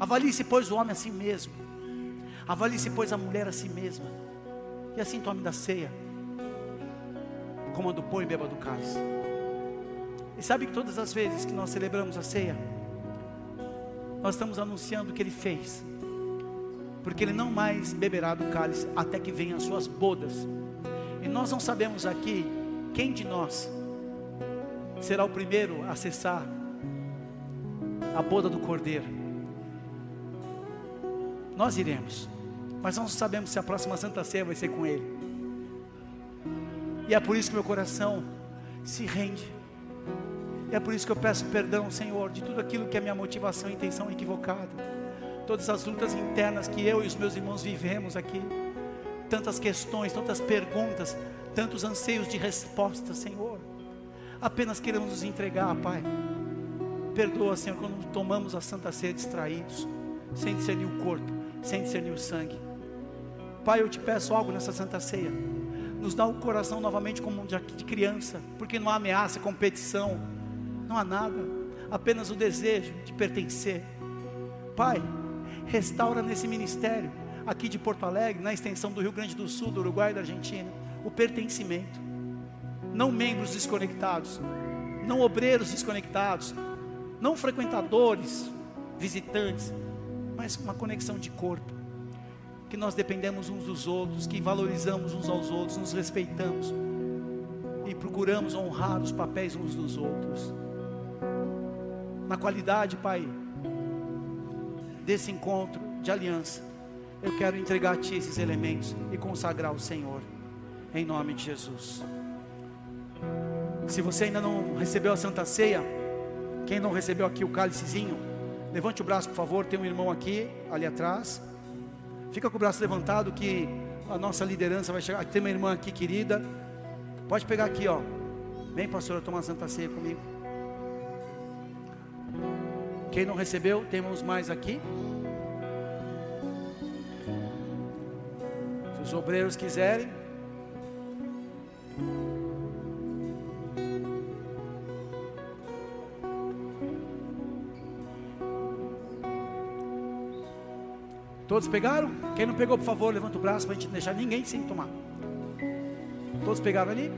Avalie-se, pois, o homem a si mesmo, avalie-se, pois, a mulher a si mesma, e assim tome da ceia, comando pão e beba do cálice. E sabe que todas as vezes que nós celebramos a ceia, nós estamos anunciando o que ele fez, porque ele não mais beberá do cálice até que venham as suas bodas. E nós não sabemos aqui quem de nós será o primeiro a acessar a boda do cordeiro. Nós iremos, mas não sabemos se a próxima Santa Ceia vai ser com ele. E é por isso que meu coração se rende. E é por isso que eu peço perdão, Senhor, de tudo aquilo que é minha motivação e intenção equivocada. Todas as lutas internas que eu e os meus irmãos vivemos aqui. Tantas questões, tantas perguntas, tantos anseios de resposta, Senhor. Apenas queremos nos entregar, Pai. Perdoa, Senhor, quando tomamos a Santa Ceia distraídos, sem discernir o corpo, sem discernir o sangue. Pai, eu te peço algo nessa Santa Ceia. Nos dá o coração novamente como de criança, porque não há ameaça, competição, não há nada, apenas o desejo de pertencer. Pai, restaura nesse ministério, aqui de Porto Alegre, na extensão do Rio Grande do Sul, do Uruguai e da Argentina, o pertencimento. Não membros desconectados, não obreiros desconectados, não frequentadores, visitantes, mas uma conexão de corpo. Que nós dependemos uns dos outros, que valorizamos uns aos outros, nos respeitamos e procuramos honrar os papéis uns dos outros. Na qualidade, Pai, desse encontro de aliança, eu quero entregar a Ti esses elementos e consagrar o Senhor, em nome de Jesus. Se você ainda não recebeu a Santa Ceia, quem não recebeu aqui o cálicezinho, levante o braço, por favor. Tem um irmão aqui, ali atrás. Fica com o braço levantado que a nossa liderança vai chegar. Tem uma irmã aqui querida. Pode pegar aqui, ó. Vem, pastora, tomar a Santa Ceia comigo. Quem não recebeu, temos mais aqui. Se os obreiros quiserem. Todos pegaram? Quem não pegou, por favor, levanta o braço para a gente deixar ninguém sem tomar. Todos pegaram ali?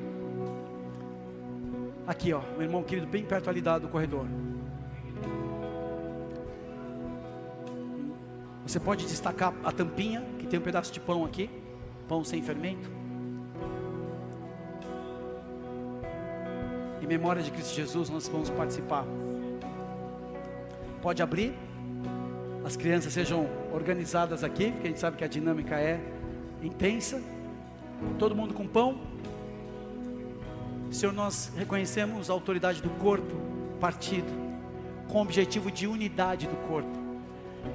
Aqui, ó, meu irmão querido, bem perto ali do corredor. Você pode destacar a tampinha, que tem um pedaço de pão aqui, pão sem fermento. Em memória de Cristo Jesus, nós vamos participar. Pode abrir as crianças sejam organizadas aqui, porque a gente sabe que a dinâmica é intensa. Todo mundo com pão. Senhor, nós reconhecemos a autoridade do corpo partido, com o objetivo de unidade do corpo.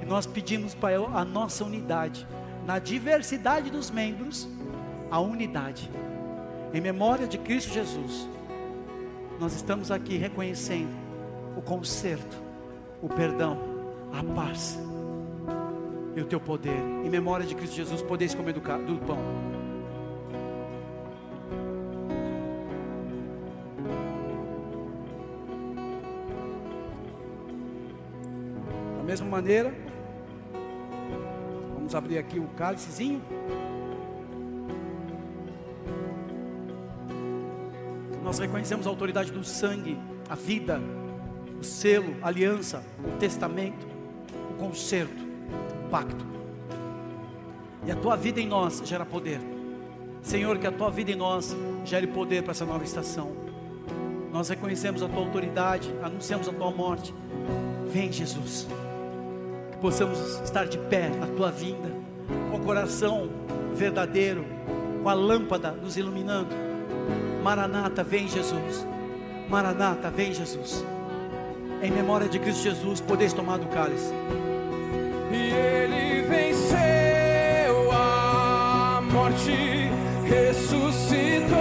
E nós pedimos, Pai, a nossa unidade, na diversidade dos membros, a unidade. Em memória de Cristo Jesus, nós estamos aqui reconhecendo o conserto, o perdão a paz e o teu poder. Em memória de Cristo Jesus, podeis comer do, do pão. Da mesma maneira, vamos abrir aqui o cálicezinho. Nós reconhecemos a autoridade do sangue, a vida, o selo, a aliança, o testamento conserto, pacto. E a tua vida em nós gera poder. Senhor, que a tua vida em nós gere poder para essa nova estação. Nós reconhecemos a tua autoridade, anunciamos a tua morte. Vem, Jesus. Que possamos estar de pé na tua vinda, com o coração verdadeiro, com a lâmpada nos iluminando. Maranata, vem, Jesus. Maranata, vem, Jesus. Em memória de Cristo Jesus, podeis tomar do cálice e ele venceu a morte, ressuscitou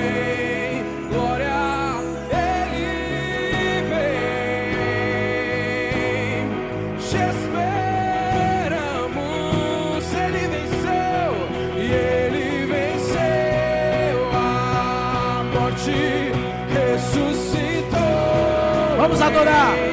em glória. Ele vem, te esperamos. Ele venceu e ele venceu a morte, ressuscitou. Vamos adorar.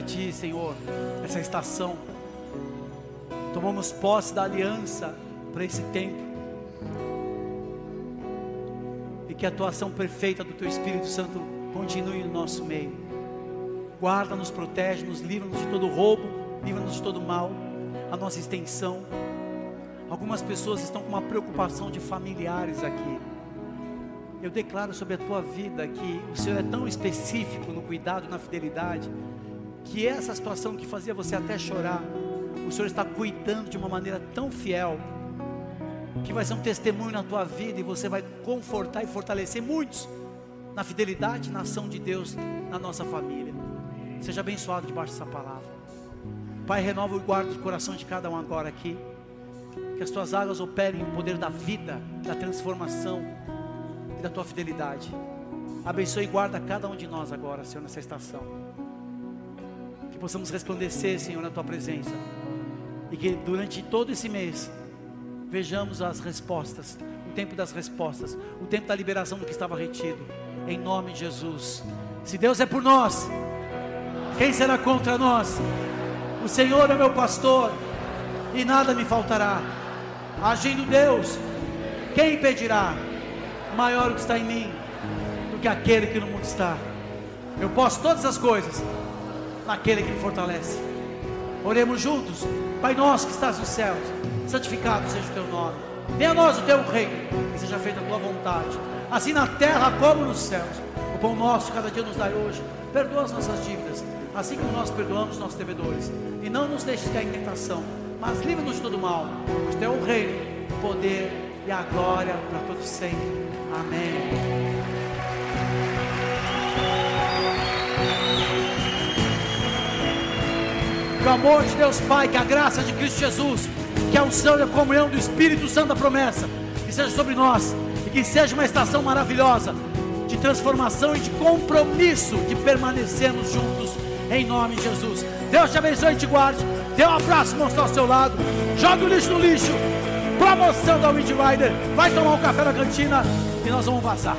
A Ti, Senhor, essa estação. Tomamos posse da aliança para esse tempo. E que a atuação perfeita do Teu Espírito Santo continue no nosso meio. Guarda, nos protege, nos livra-nos de todo roubo, livra-nos de todo mal. A nossa extensão. Algumas pessoas estão com uma preocupação de familiares aqui. Eu declaro sobre a tua vida que o Senhor é tão específico no cuidado, na fidelidade, que essa situação que fazia você até chorar, o Senhor está cuidando de uma maneira tão fiel, que vai ser um testemunho na tua vida e você vai confortar e fortalecer muitos na fidelidade, na ação de Deus na nossa família. Seja abençoado debaixo dessa palavra. Pai, renova e guarda o coração de cada um agora aqui. Que as tuas águas operem o poder da vida, da transformação e da tua fidelidade. Abençoe e guarda cada um de nós agora, Senhor, nessa estação. Possamos resplandecer, Senhor, na tua presença. E que durante todo esse mês vejamos as respostas, o tempo das respostas, o tempo da liberação do que estava retido. Em nome de Jesus. Se Deus é por nós, quem será contra nós? O Senhor é meu pastor e nada me faltará. Agindo Deus, quem impedirá? Maior o que está em mim do que aquele que no mundo está. Eu posso todas as coisas naquele que me fortalece. Oremos juntos. Pai nosso que estás nos céus, santificado seja o teu nome. Venha a nós o teu reino, e seja feita a tua vontade, assim na terra como nos céus. O pão nosso cada dia nos dai hoje. Perdoa as nossas dívidas, assim como nós perdoamos nossos devedores. E não nos deixes cair em tentação, mas livra-nos de todo mal. Pois teu é reino, o poder e a glória para todos sempre. Amém. Que o amor de Deus Pai, que a graça de Cristo Jesus, que a unção e a comunhão do Espírito Santo da promessa, que seja sobre nós e que seja uma estação maravilhosa de transformação e de compromisso de permanecermos juntos em nome de Jesus. Deus te abençoe e te guarde. Dê um abraço, mostra ao seu lado. Joga o lixo no lixo. Promoção da Wind. Vai tomar um café na cantina e nós vamos passar.